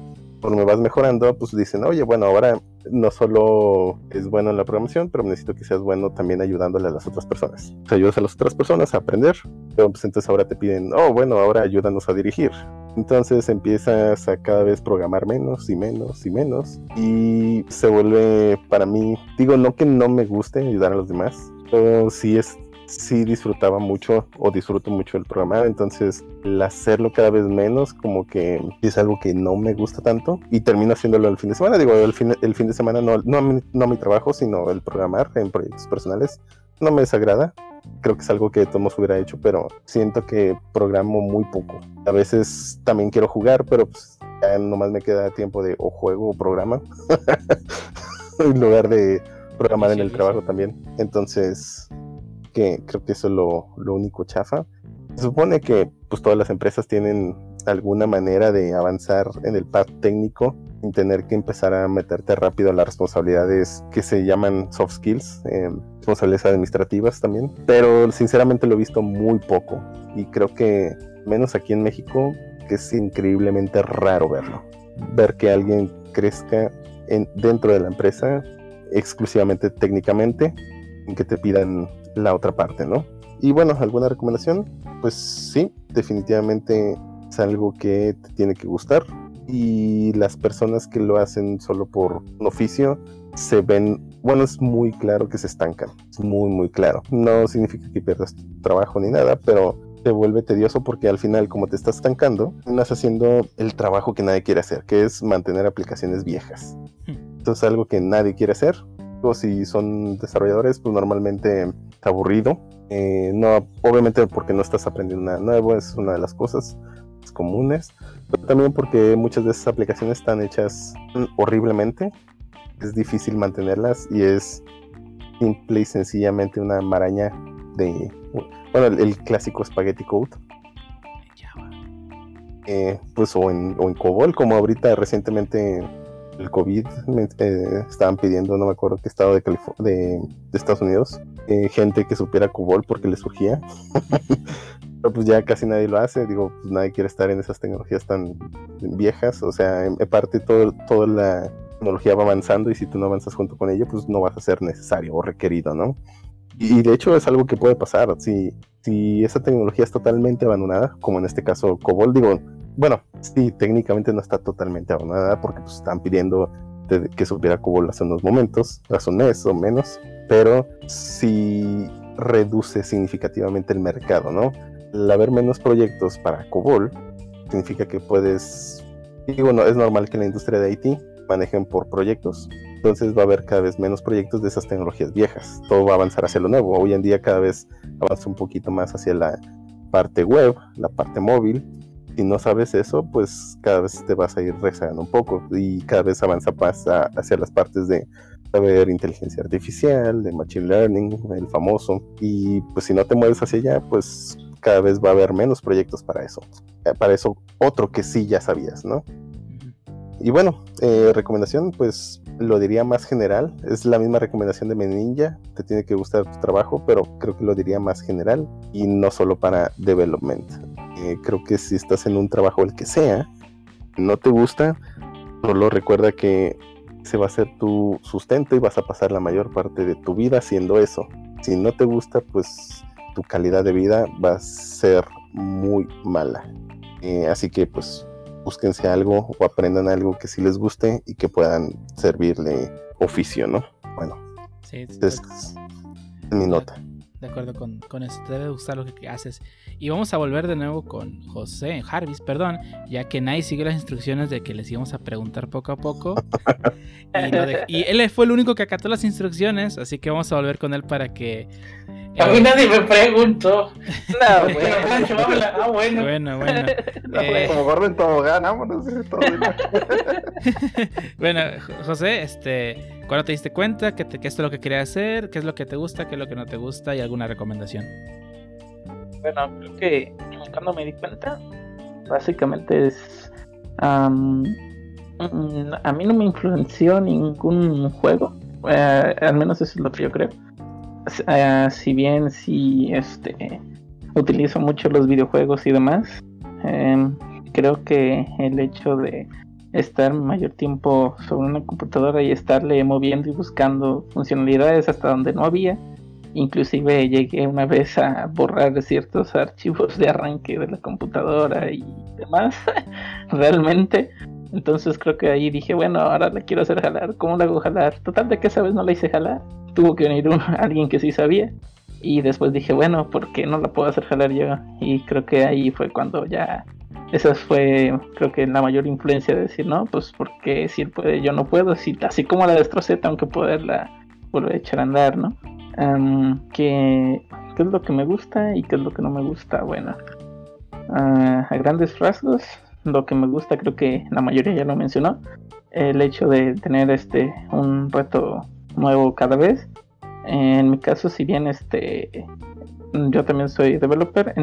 [SPEAKER 7] Cuando me vas mejorando, pues dicen, oye, bueno, ahora no solo es bueno en la programación, pero necesito que seas bueno también ayudándole a las otras personas. O ayudas a las otras personas a aprender, pero pues entonces ahora te piden, oh, bueno, ahora ayúdanos a dirigir. Entonces empiezas a cada vez programar menos y menos y menos. Y se vuelve para mí, digo, no que no me guste ayudar a los demás, pero sí es sí disfrutaba mucho o disfruto mucho el programar, entonces el hacerlo cada vez menos como que es algo que no me gusta tanto y termino haciéndolo el fin de semana, digo, el fin, el fin de semana no, no, no mi trabajo, sino el programar en proyectos personales, no me desagrada, creo que es algo que todos hubiera hecho, pero siento que programo muy poco. A veces también quiero jugar, pero pues ya nomás me queda tiempo de o juego o programa, en lugar de programar en el trabajo también. Entonces, que creo que eso es lo, lo único chafa. Se supone que pues todas las empresas tienen alguna manera de avanzar en el path técnico sin tener que empezar a meterte rápido a las responsabilidades que se llaman soft skills, eh, responsabilidades administrativas también. Pero sinceramente lo he visto muy poco y creo que menos aquí en México que es increíblemente raro verlo. Ver que alguien crezca en, dentro de la empresa exclusivamente técnicamente, en que te pidan la otra parte, ¿no? Y bueno, ¿alguna recomendación? Pues sí, definitivamente es algo que te tiene que gustar. Y las personas que lo hacen solo por un oficio se ven, bueno, es muy claro que se estancan. Es muy, muy claro. No significa que pierdas tu trabajo ni nada, pero te vuelve tedioso porque al final, como te estás estancando, estás haciendo el trabajo que nadie quiere hacer, que es mantener aplicaciones viejas. Hmm. Esto es algo que nadie quiere hacer. O si son desarrolladores, pues normalmente aburrido. Eh, no, obviamente porque no estás aprendiendo nada nuevo, es una de las cosas comunes, pero también porque muchas de esas aplicaciones están hechas horriblemente, es difícil mantenerlas y es simple y sencillamente una maraña de, bueno, el, clásico spaghetti code. eh, pues o en, o en COBOL, como ahorita recientemente el COVID eh, estaban pidiendo, no me acuerdo qué estado de, de, de Estados Unidos, eh, gente que supiera COBOL porque le surgía. Pero pues ya casi nadie lo hace, digo, pues nadie quiere estar en esas tecnologías tan viejas, o sea, en, parte todo, toda la tecnología va avanzando y si tú no avanzas junto con ello, pues no vas a ser necesario o requerido, ¿no? Y de hecho es algo que puede pasar, si, si esa tecnología es totalmente abandonada, como en este caso COBOL, digo, bueno, sí, técnicamente no está totalmente abandonada porque pues, están pidiendo que supiera COBOL hace unos momentos, hace un mes o menos, pero sí reduce significativamente el mercado, ¿no? El haber menos proyectos para COBOL significa que puedes, digo, no, es normal que la industria de IT manejen por proyectos, entonces va a haber cada vez menos proyectos de esas tecnologías viejas, todo va a avanzar hacia lo nuevo, hoy en día cada vez avanza un poquito más hacia la parte web, la parte móvil, si no sabes eso, pues cada vez te vas a ir rezagando un poco y cada vez avanza pasa hacia las partes de saber inteligencia artificial, de machine learning, el famoso, y pues si no te mueves hacia allá, pues cada vez va a haber menos proyectos para eso. Eh, para eso otro que sí ya sabías, ¿no? Y bueno, eh, recomendación, pues lo diría más general. Es la misma recomendación de Meninja. Te tiene que gustar tu trabajo, pero creo que lo diría más general y no solo para development. Eh, creo que si estás en un trabajo, el que sea, no te gusta, solo recuerda que se va a ser tu sustento y vas a pasar la mayor parte de tu vida haciendo eso. Si no te gusta, pues tu calidad de vida va a ser muy mala. Eh, así que pues búsquense algo o aprendan algo que sí les guste y que puedan servirle oficio, ¿no? Bueno, sí, es mi nota.
[SPEAKER 2] De acuerdo con, con eso, te debe gustar lo que haces. Y vamos a volver de nuevo con José, Jarvis, perdón, ya que Nai siguió las instrucciones de que les íbamos a preguntar poco a poco. y, él fue el único que acató las instrucciones, así que vamos a volver con él para que...
[SPEAKER 4] a mí nadie me preguntó. No, bueno. ah, bueno.
[SPEAKER 2] Bueno, bueno.
[SPEAKER 5] Eh, como gordo en todo vámonos. Todo
[SPEAKER 2] bueno, José, este, ¿cuándo te diste cuenta que, que esto es lo que querías hacer? ¿Qué es lo que te gusta? ¿Qué es lo que no te gusta? ¿Y alguna recomendación?
[SPEAKER 3] Bueno, creo que cuando me di cuenta, básicamente es. Mm, a mí no me influenció ningún juego, eh, al menos eso es lo que yo creo. Eh, si bien si este utilizo mucho los videojuegos y demás, em, creo que el hecho de estar mayor tiempo sobre una computadora y estarle moviendo y buscando funcionalidades hasta donde no había, Inclusive llegué una vez a borrar ciertos archivos de arranque de la computadora y demás. Realmente. Entonces creo que ahí dije, bueno, ahora la quiero hacer jalar. ¿Cómo la hago jalar? Total de que esa vez no la hice jalar. Tuvo que venir alguien que sí sabía. Y después dije, bueno, ¿por qué no la puedo hacer jalar yo? Y creo que ahí fue cuando ya... Esa fue, creo que la mayor influencia de decir, no, pues porque si él puede, yo no puedo. Si, así como la destrocé, tengo que poderla volver a echar a andar, ¿no? ¿Qué, es lo que me gusta y qué es lo que no me gusta? Bueno, ah, a grandes rasgos, lo que me gusta creo que la mayoría ya lo mencionó, el hecho de tener este un reto nuevo cada vez. En mi caso, si bien este yo también soy developer,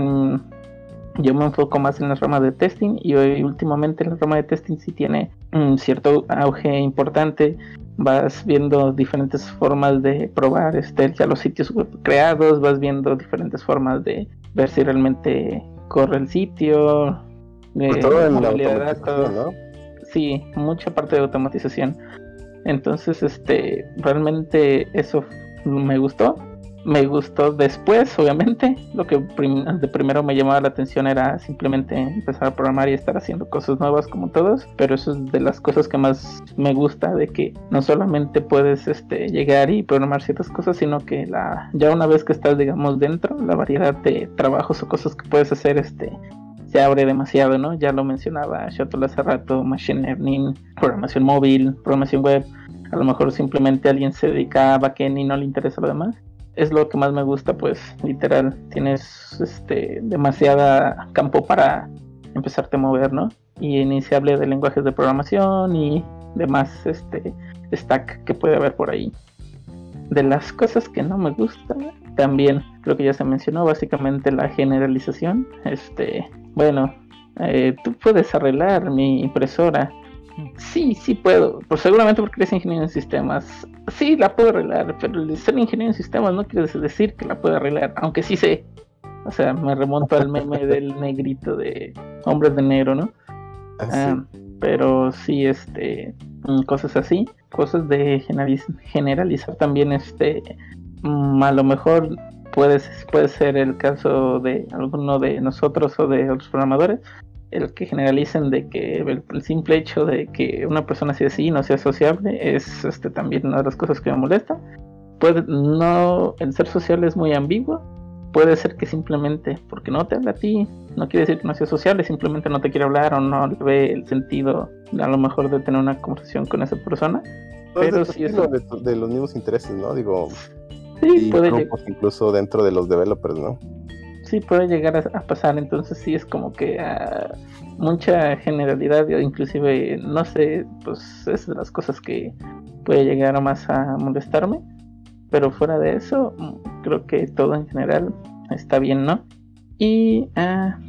[SPEAKER 3] yo me enfoco más en la rama de testing y hoy últimamente la rama de testing sí tiene un cierto auge importante vas viendo diferentes formas de probar este, ya los sitios web creados, vas viendo diferentes formas de ver si realmente corre el sitio.
[SPEAKER 7] Pues todo en la automatización, ¿no?
[SPEAKER 3] Sí, mucha parte de automatización. Entonces, este, realmente eso me gustó me gustó después, obviamente. Lo que de primero me llamaba la atención era simplemente empezar a programar y estar haciendo cosas nuevas como todos. Pero eso es de las cosas que más me gusta, de que no solamente puedes este, llegar y programar ciertas cosas, sino que la, ya una vez que estás, digamos, dentro, la variedad de trabajos o cosas que puedes hacer este, se abre demasiado, ¿no? Ya lo mencionaba Shuttle hace rato, Machine Learning, programación móvil, programación web. A lo mejor simplemente alguien se dedica a backend y no le interesa lo demás es lo que más me gusta, pues literal, tienes este demasiada campo para empezarte a mover, ¿no? Y iniciable de lenguajes de programación y demás este stack que puede haber por ahí. De las cosas que no me gustan, también creo que ya se mencionó básicamente la generalización. Este, bueno, eh, tú puedes arreglar mi impresora. Sí, sí puedo. Pues seguramente porque eres ingeniero en sistemas. Sí, la puedo arreglar, pero el ser ingeniero en sistemas no quiere decir que la pueda arreglar, aunque sí sé. O sea, me remonto al meme del negrito de Hombres de Negro, ¿no?
[SPEAKER 7] Así.
[SPEAKER 3] Ah, pero sí, este, mm, cosas así, cosas de generaliz- generalizar también, este, mm, a lo mejor puede, puede ser el caso de alguno de nosotros o de otros programadores, el que generalicen de que el, el simple hecho de que una persona sea así no sea sociable es este también una de las cosas que me molesta. Puede, no, el ser sociable es muy ambiguo. Puede ser que simplemente porque no te habla a ti, no quiere decir que no sea sociable, simplemente no te quiere hablar o no le ve el sentido a lo mejor de tener una conversación con esa persona. pero
[SPEAKER 7] Entonces,
[SPEAKER 3] sí
[SPEAKER 7] es de, de los mismos intereses, ¿no? Digo,
[SPEAKER 3] Sí,
[SPEAKER 7] y
[SPEAKER 3] puede,
[SPEAKER 7] grupos incluso dentro de los developers, ¿no?
[SPEAKER 3] Sí puede llegar a, pasar, entonces sí es como que ah, mucha generalidad, inclusive, no sé, pues es de las cosas que puede llegar más a molestarme, pero fuera de eso, mm, creo que todo en general está bien, ¿no? Y ah,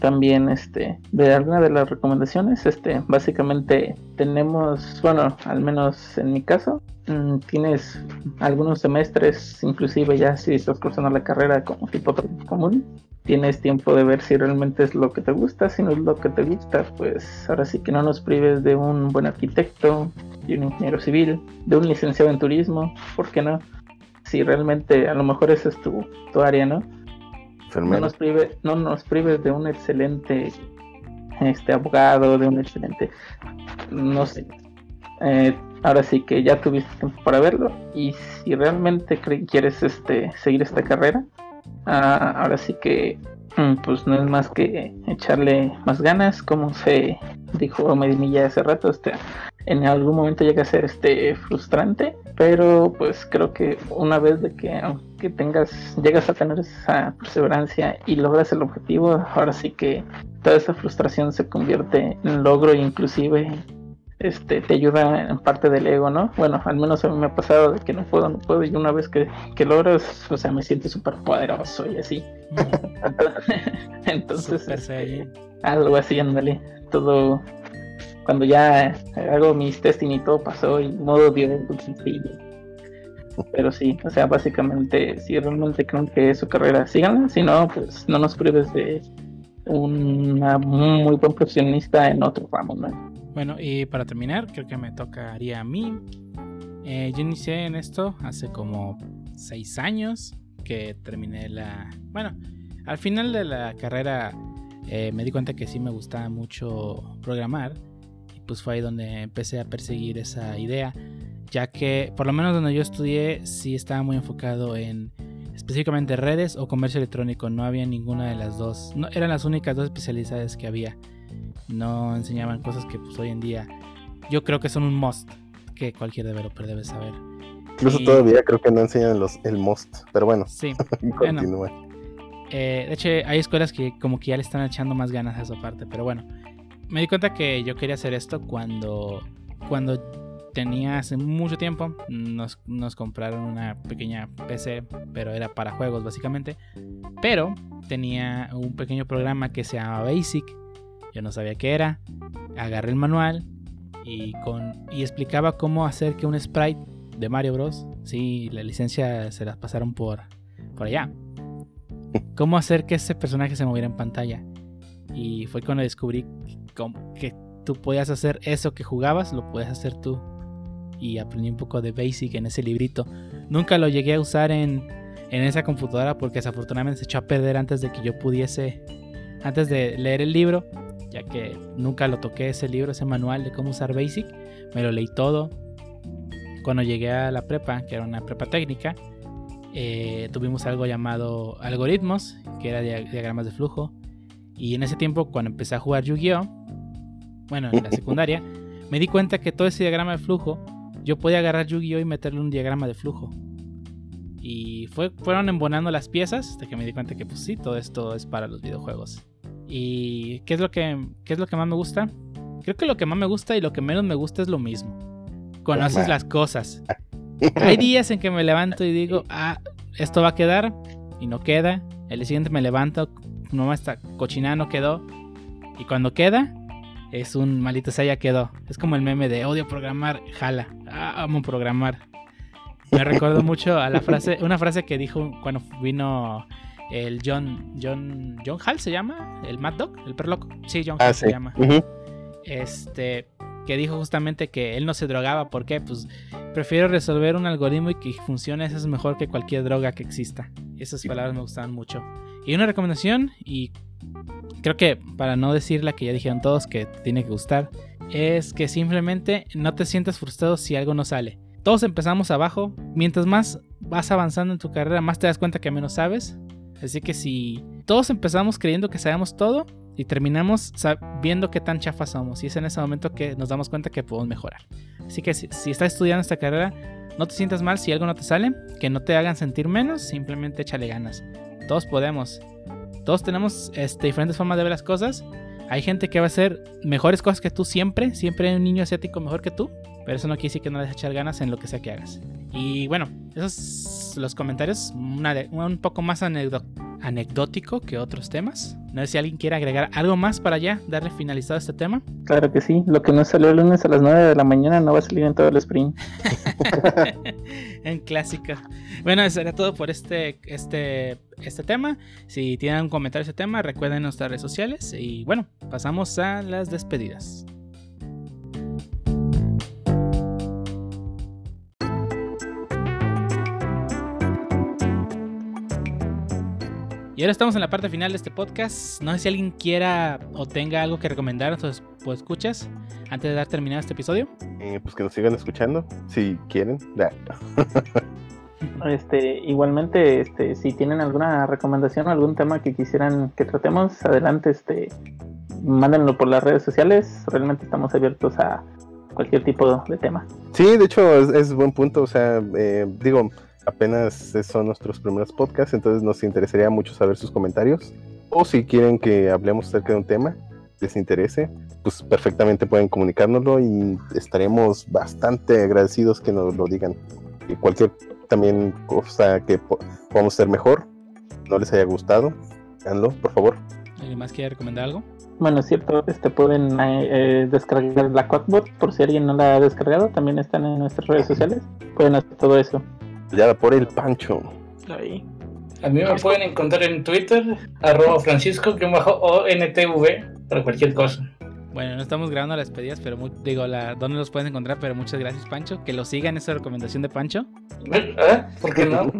[SPEAKER 3] también, este, de alguna de las recomendaciones, este, básicamente tenemos, bueno, al menos en mi caso, mm, tienes algunos semestres, inclusive ya si estás cursando la carrera como tipo común, tienes tiempo de ver si realmente es lo que te gusta, si no es lo que te gusta, pues ahora sí que no nos prives de un buen arquitecto, de un ingeniero civil, de un licenciado en turismo, ¿por qué no? Si realmente a lo mejor esa es tu, tu área, ¿no? No nos, prive, no nos prives de un excelente este abogado, de un excelente, no sé. Eh, ahora sí que ya tuviste tiempo para verlo y si realmente quieres este seguir esta carrera, ah, ahora sí que mm, pues no es más que echarle más ganas, como se dijo Medinilla hace rato, este en algún momento llega a ser este frustrante, pero pues creo que una vez de que aunque tengas, llegas a tener esa perseverancia y logras el objetivo, ahora sí que toda esa frustración se convierte en logro e inclusive este te ayuda en parte del ego, ¿no? Bueno, al menos a mí me ha pasado de que no puedo, no puedo, y una vez que, que logras, o sea, me siento súper poderoso y así. Entonces, este, algo así, ándale. Todo. Cuando ya hago mis testing y todo pasó y modo Dios, sí. Pero sí, o sea, básicamente, si realmente creen que es su carrera, síganla. Si no, pues no nos prives de una muy buen profesionista en otro ramo, ¿no?
[SPEAKER 2] Bueno, y para terminar, creo que me tocaría a mí. Eh, yo inicié en esto hace como seis años que terminé la... Bueno, al final de la carrera eh, me di cuenta que sí me gustaba mucho programar. Y pues fue ahí donde empecé a perseguir esa idea. Ya que por lo menos donde yo estudié sí estaba muy enfocado en específicamente redes o comercio electrónico. No había ninguna de las dos. No, eran las únicas dos especialidades que había no enseñaban cosas que pues hoy en día yo creo que son un must que cualquier developer debe saber.
[SPEAKER 7] Incluso
[SPEAKER 2] Y-
[SPEAKER 7] todavía creo que no enseñan los, el most, pero bueno,
[SPEAKER 2] Sí.
[SPEAKER 7] continúa.
[SPEAKER 2] Eh, de hecho, hay escuelas que como que ya le están echando más ganas a esa parte, pero bueno. Me di cuenta que yo quería hacer esto cuando cuando tenía hace mucho tiempo nos, compraron una pequeña PC, pero era para juegos básicamente. Pero tenía un pequeño programa que se llama Basic. Yo no sabía qué era. Agarré el manual y con y explicaba cómo hacer que un sprite de Mario Bros. Sí, la licencia se las pasaron por por allá. Cómo hacer que ese personaje se moviera en pantalla. Y fue cuando descubrí que tú podías hacer eso que jugabas, lo puedes hacer tú. Y aprendí un poco de Basic en ese librito. Nunca lo llegué a usar en, en esa computadora porque desafortunadamente se echó a perder antes de que yo pudiese, antes de leer el libro, ya que nunca lo toqué ese libro, ese manual de cómo usar Basic. Me lo leí todo. Cuando llegué a la prepa, que era una prepa técnica, eh, tuvimos algo llamado algoritmos, que era dia- diagramas de flujo. Y en ese tiempo, cuando empecé a jugar Yu-Gi-Oh, bueno, en la secundaria, me di cuenta que todo ese diagrama de flujo, yo podía agarrar Yu-Gi-Oh y meterle un diagrama de flujo. Y fue, fueron embonando las piezas hasta que me di cuenta que, pues sí, todo esto es para los videojuegos. ¿Y qué es lo que, qué es lo que más me gusta? Creo que lo que más me gusta y lo que menos me gusta es lo mismo. Conoces las cosas. Hay días en que me levanto y digo, ah, esto va a quedar y no queda. El siguiente me levanto, no esta cochinada no quedó. Y cuando queda, es un malito sea, ya quedó. Es como el meme de odio programar, jala. Ah, amo programar. Me recuerdo mucho a la frase, una frase que dijo cuando vino el John, John, John Hall se llama, el Mad Dog, el perloco. Sí, John Hall
[SPEAKER 7] Ah,
[SPEAKER 2] se llama. Este, que dijo justamente que él no se drogaba. ¿Por qué? Pues prefiero resolver un algoritmo y que funcione. Eso es mejor que cualquier droga que exista. Esas palabras me gustaban mucho. Y una recomendación, y creo que para no decir la que ya dijeron todos que tiene que gustar, es que simplemente no te sientas frustrado si algo no sale. Todos empezamos abajo. Mientras más vas avanzando en tu carrera, más te das cuenta que menos sabes. Así que si todos empezamos creyendo que sabemos todo y terminamos sa- viendo qué tan chafas somos, y es en ese momento que nos damos cuenta que podemos mejorar. Así que si, si estás estudiando esta carrera, no te sientas mal si algo no te sale, que no te hagan sentir menos, simplemente échale ganas. Todos podemos. Todos tenemos este, diferentes formas de ver las cosas. Hay gente que va a hacer mejores cosas que tú siempre. Siempre hay un niño asiático mejor que tú. Pero eso no quiere decir que no debes echar ganas en lo que sea que hagas. Y bueno, esos los comentarios. un poco más anecdo- anecdótico que otros temas. No sé si alguien quiere agregar algo más para ya darle finalizado a este tema.
[SPEAKER 3] Claro que sí. Lo que no salió el lunes a las 9 de la mañana no va a salir en todo el sprint.
[SPEAKER 2] en clásica. Bueno, eso era todo por este, este, este tema. Si tienen un comentario de este tema, recuerden nuestras redes sociales. Y bueno, pasamos a las despedidas. Y ahora estamos en la parte final de este podcast. No sé si alguien quiera o tenga algo que recomendar a sus pues, escuchas antes de dar terminado este episodio.
[SPEAKER 7] Eh, pues que nos sigan escuchando, si quieren. Da.
[SPEAKER 3] Este, igualmente, este, si tienen alguna recomendación o algún tema que quisieran que tratemos, adelante, este, mándenlo por las redes sociales. Realmente estamos abiertos a cualquier tipo de tema.
[SPEAKER 7] Sí, de hecho es, es buen punto. O sea, eh, digo, apenas son nuestros primeros podcasts, entonces nos interesaría mucho saber sus comentarios. O si quieren que hablemos acerca de un tema les interese, pues perfectamente pueden comunicárnoslo y estaremos bastante agradecidos que nos lo digan. Y cualquier también cosa que po- podamos hacer mejor, no les haya gustado, háganlo, por favor.
[SPEAKER 2] ¿Alguien más quiere recomendar algo?
[SPEAKER 3] Bueno, es cierto, este, pueden eh, eh, descargar la Quackbot por si alguien no la ha descargado. También están en nuestras redes sociales. Pueden hacer todo eso.
[SPEAKER 7] Ya por el pancho.
[SPEAKER 6] Ahí.
[SPEAKER 4] A mí me pueden encontrar en Twitter, arroba francisco-ontv, para cualquier cosa.
[SPEAKER 2] Bueno, no estamos grabando las despedidas, pero mu- digo, la, ¿dónde los pueden encontrar? Pero muchas gracias, Pancho. Que lo sigan esa recomendación de Pancho.
[SPEAKER 4] ¿Ah? ¿Por qué no?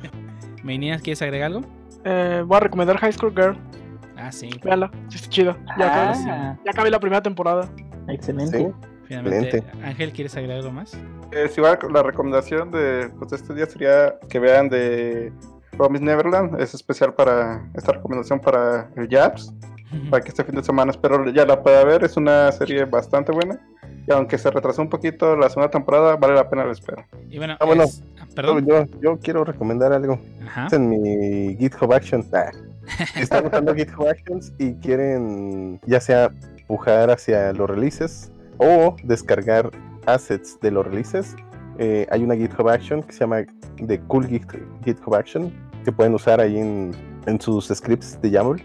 [SPEAKER 2] Meninas, ¿quieres agregar algo?
[SPEAKER 6] Eh, voy a recomendar High School Girl.
[SPEAKER 2] Ah, sí.
[SPEAKER 6] Véanla, sí está chida. Ya, acabé,
[SPEAKER 3] Ah,
[SPEAKER 6] ya acabé la primera temporada.
[SPEAKER 3] excelente.
[SPEAKER 7] Sí.
[SPEAKER 2] Finalmente,
[SPEAKER 7] Excelente.
[SPEAKER 2] Ángel, ¿quieres agregar algo más?
[SPEAKER 5] Es igual, la recomendación de, pues, de este día sería que vean de Promise Neverland. Es especial para esta recomendación para el Jabs. Para que este fin de semana espero ya la pueda ver. Es una serie bastante buena. Y aunque se retrasó un poquito la segunda temporada, vale la pena la espera.
[SPEAKER 2] Y bueno,
[SPEAKER 7] Ah, bueno.
[SPEAKER 2] es- ah, perdón.
[SPEAKER 7] Yo, yo quiero recomendar algo.
[SPEAKER 2] Ajá.
[SPEAKER 7] en mi GitHub Action. Ah. Si están usando GitHub Actions y quieren ya sea pujar hacia los releases o descargar assets de los releases, eh, hay una GitHub Action que se llama The Cool Git- GitHub Action que pueden usar ahí en, en sus scripts de YAML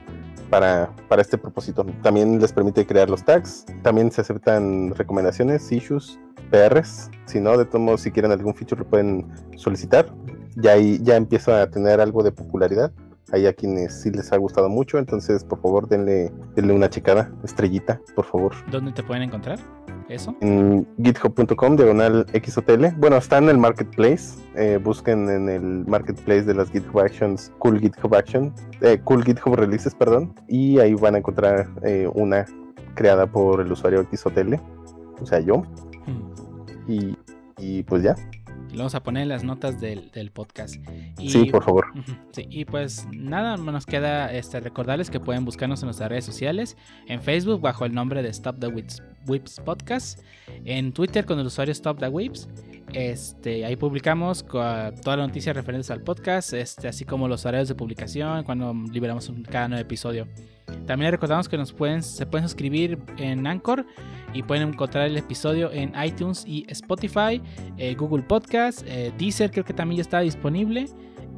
[SPEAKER 7] para, para este propósito. También les permite crear los tags, también se aceptan recomendaciones, issues, PRs. Si no, de todos si quieren algún feature lo pueden solicitar. Ya ahí ya empieza a tener algo de popularidad. Hay a quienes sí les ha gustado mucho, entonces por favor denle, denle una checada, estrellita, por favor.
[SPEAKER 2] ¿Dónde te pueden encontrar? ¿Eso?
[SPEAKER 7] En github.com, diagonal XOTL. Bueno, está en el marketplace. eh, busquen en el marketplace de las GitHub Actions, Cool GitHub Action, eh, Cool GitHub Releases, perdón. Y ahí van a encontrar eh, una creada por el usuario XOTL, o sea, yo.
[SPEAKER 2] Mm.
[SPEAKER 7] Y, y pues ya.
[SPEAKER 2] Lo vamos a poner en las notas del, del podcast. Y,
[SPEAKER 7] Sí, por favor.
[SPEAKER 2] Sí, y pues nada, no nos queda este, recordarles que pueden buscarnos en nuestras redes sociales, en Facebook bajo el nombre de Stop the Whips, Whips Podcast, en Twitter con el usuario Stop the Whips. Este, ahí publicamos todas las noticias referentes al podcast, este, así como los horarios de publicación, cuando liberamos un- cada nuevo episodio. También recordamos que nos pueden, se pueden suscribir en Anchor y pueden encontrar el episodio en iTunes y Spotify, eh, Google Podcast, eh, Deezer creo que también ya está disponible.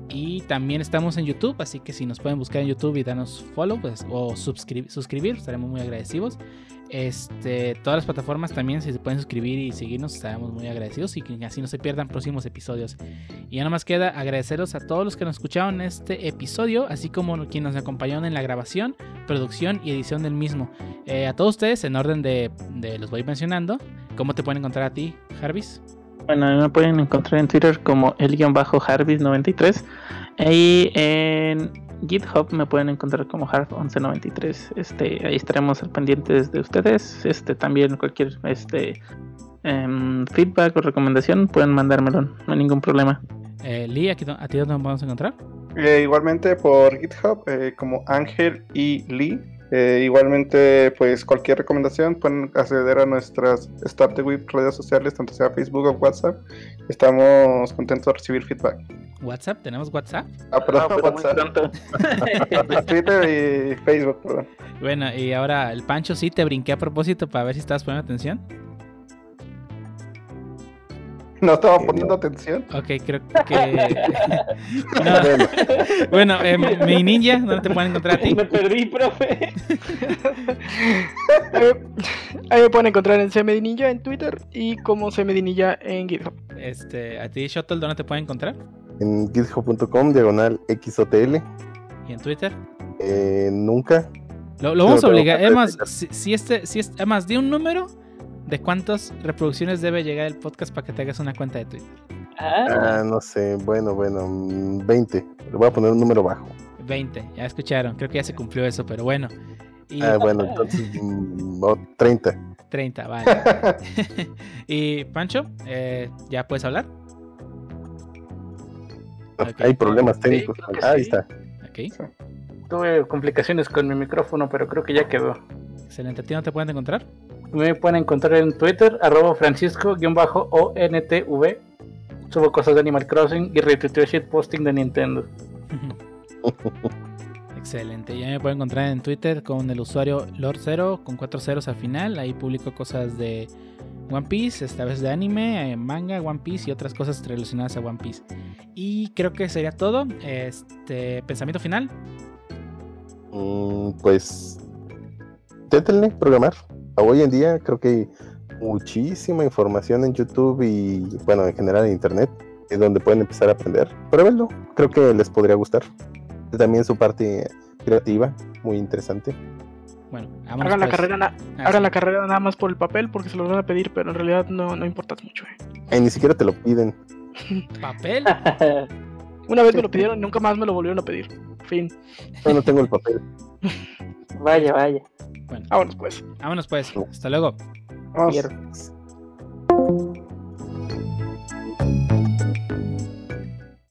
[SPEAKER 2] Y también estamos en YouTube, así que si nos pueden buscar en YouTube y darnos follow pues, o suscribir, suscribir, estaremos muy agradecidos. Este, todas las plataformas también, si se pueden suscribir y seguirnos, estaremos muy agradecidos y que así no se pierdan próximos episodios. Y ya no más queda agradeceros a todos los que nos escucharon en este episodio, así como quienes nos acompañaron en la grabación, producción y edición del mismo. Eh, a todos ustedes, en orden de, los voy mencionando, ¿cómo te pueden encontrar a ti, Jarvis?
[SPEAKER 3] Bueno, me pueden encontrar en Twitter como el-harvis93 y en GitHub me pueden encontrar como harv1193. Este, ahí estaremos al pendientes de ustedes. Este, también cualquier este em, feedback o recomendación pueden mandármelo, no hay ningún problema.
[SPEAKER 2] Eh, Lee, ¿a ti a ti dónde nos podemos encontrar?
[SPEAKER 5] Eh, igualmente por GitHub, eh, como Ángel y Lee. Eh, igualmente, pues cualquier recomendación pueden acceder a nuestras Start the Web redes sociales, tanto sea Facebook o WhatsApp. Estamos contentos de recibir feedback.
[SPEAKER 2] WhatsApp, ¿tenemos WhatsApp?
[SPEAKER 5] Ah, perdón,
[SPEAKER 3] Ah,
[SPEAKER 5] WhatsApp. Twitter y Facebook, perdón.
[SPEAKER 2] Bueno, y ahora el Pancho sí te brinqué a propósito para ver si estabas poniendo atención.
[SPEAKER 5] No estaba
[SPEAKER 7] Eh,
[SPEAKER 5] poniendo
[SPEAKER 7] no.
[SPEAKER 5] atención.
[SPEAKER 2] Ok, creo que. No. Bueno, eh, mi ninja, ¿dónde te pueden encontrar a ti?
[SPEAKER 3] Me perdí, profe.
[SPEAKER 6] Ahí, ahí me pueden encontrar en CMDinilla en Twitter y como CMDinilla en GitHub.
[SPEAKER 2] Este, a ti, Shuttle, ¿dónde te pueden encontrar?
[SPEAKER 7] En github.com, diagonal XOTL.
[SPEAKER 2] ¿Y en Twitter?
[SPEAKER 7] Eh, nunca.
[SPEAKER 2] Lo, lo vamos a obligar. Además, si, si este, si es, además, di un número de cuántas reproducciones debe llegar el podcast para que te hagas una cuenta de Twitter.
[SPEAKER 7] Ah, no sé. Bueno, bueno. mm, 20. Le voy a poner un número bajo.
[SPEAKER 2] 20, ya escucharon. Creo que ya se cumplió eso, pero bueno. Y
[SPEAKER 7] Ah, bueno, entonces. mm, oh, 30.
[SPEAKER 2] 30, vale. y Pancho, eh, ¿ya puedes hablar? Ok.
[SPEAKER 7] Hay problemas técnicos. Ah, Ahí
[SPEAKER 4] sí.
[SPEAKER 7] está.
[SPEAKER 2] Ok,
[SPEAKER 4] Tuve complicaciones con mi micrófono, pero creo que ya quedó.
[SPEAKER 2] excelente. ¿A ti no te pueden encontrar?
[SPEAKER 4] Me pueden encontrar en Twitter, arroba francisco-ontv. Subo cosas de Animal Crossing y retuiteo shitposting de Nintendo.
[SPEAKER 2] Excelente. Ya me pueden encontrar en Twitter con el usuario Lord0 con cuatro ceros al final. Ahí publico cosas de One Piece, esta vez de anime, eh, manga, One Piece y otras cosas relacionadas a One Piece. Y creo que sería todo. Este pensamiento final.
[SPEAKER 7] Mm, pues. Inténtenle programar. Hoy en día creo que hay muchísima información en YouTube y, bueno, en general en Internet, es donde pueden empezar a aprender. Pruébenlo. Creo que les podría gustar. También su parte creativa, muy interesante.
[SPEAKER 2] Bueno,
[SPEAKER 6] Hagan la,
[SPEAKER 2] pues.
[SPEAKER 6] carrera na-
[SPEAKER 2] Ah,
[SPEAKER 6] hagan
[SPEAKER 2] sí.
[SPEAKER 6] la carrera nada más por el papel porque se los van a pedir, pero en realidad no, no importa mucho. eh.
[SPEAKER 7] Eh, ni siquiera te lo piden.
[SPEAKER 2] papel.
[SPEAKER 6] Una vez me lo pidieron y nunca más me lo volvieron a pedir. Fin.
[SPEAKER 7] Yo no tengo el papel.
[SPEAKER 3] Vaya, vaya.
[SPEAKER 2] Bueno,
[SPEAKER 6] Vámonos pues.
[SPEAKER 2] vámonos pues. Hasta luego.
[SPEAKER 5] Vamos.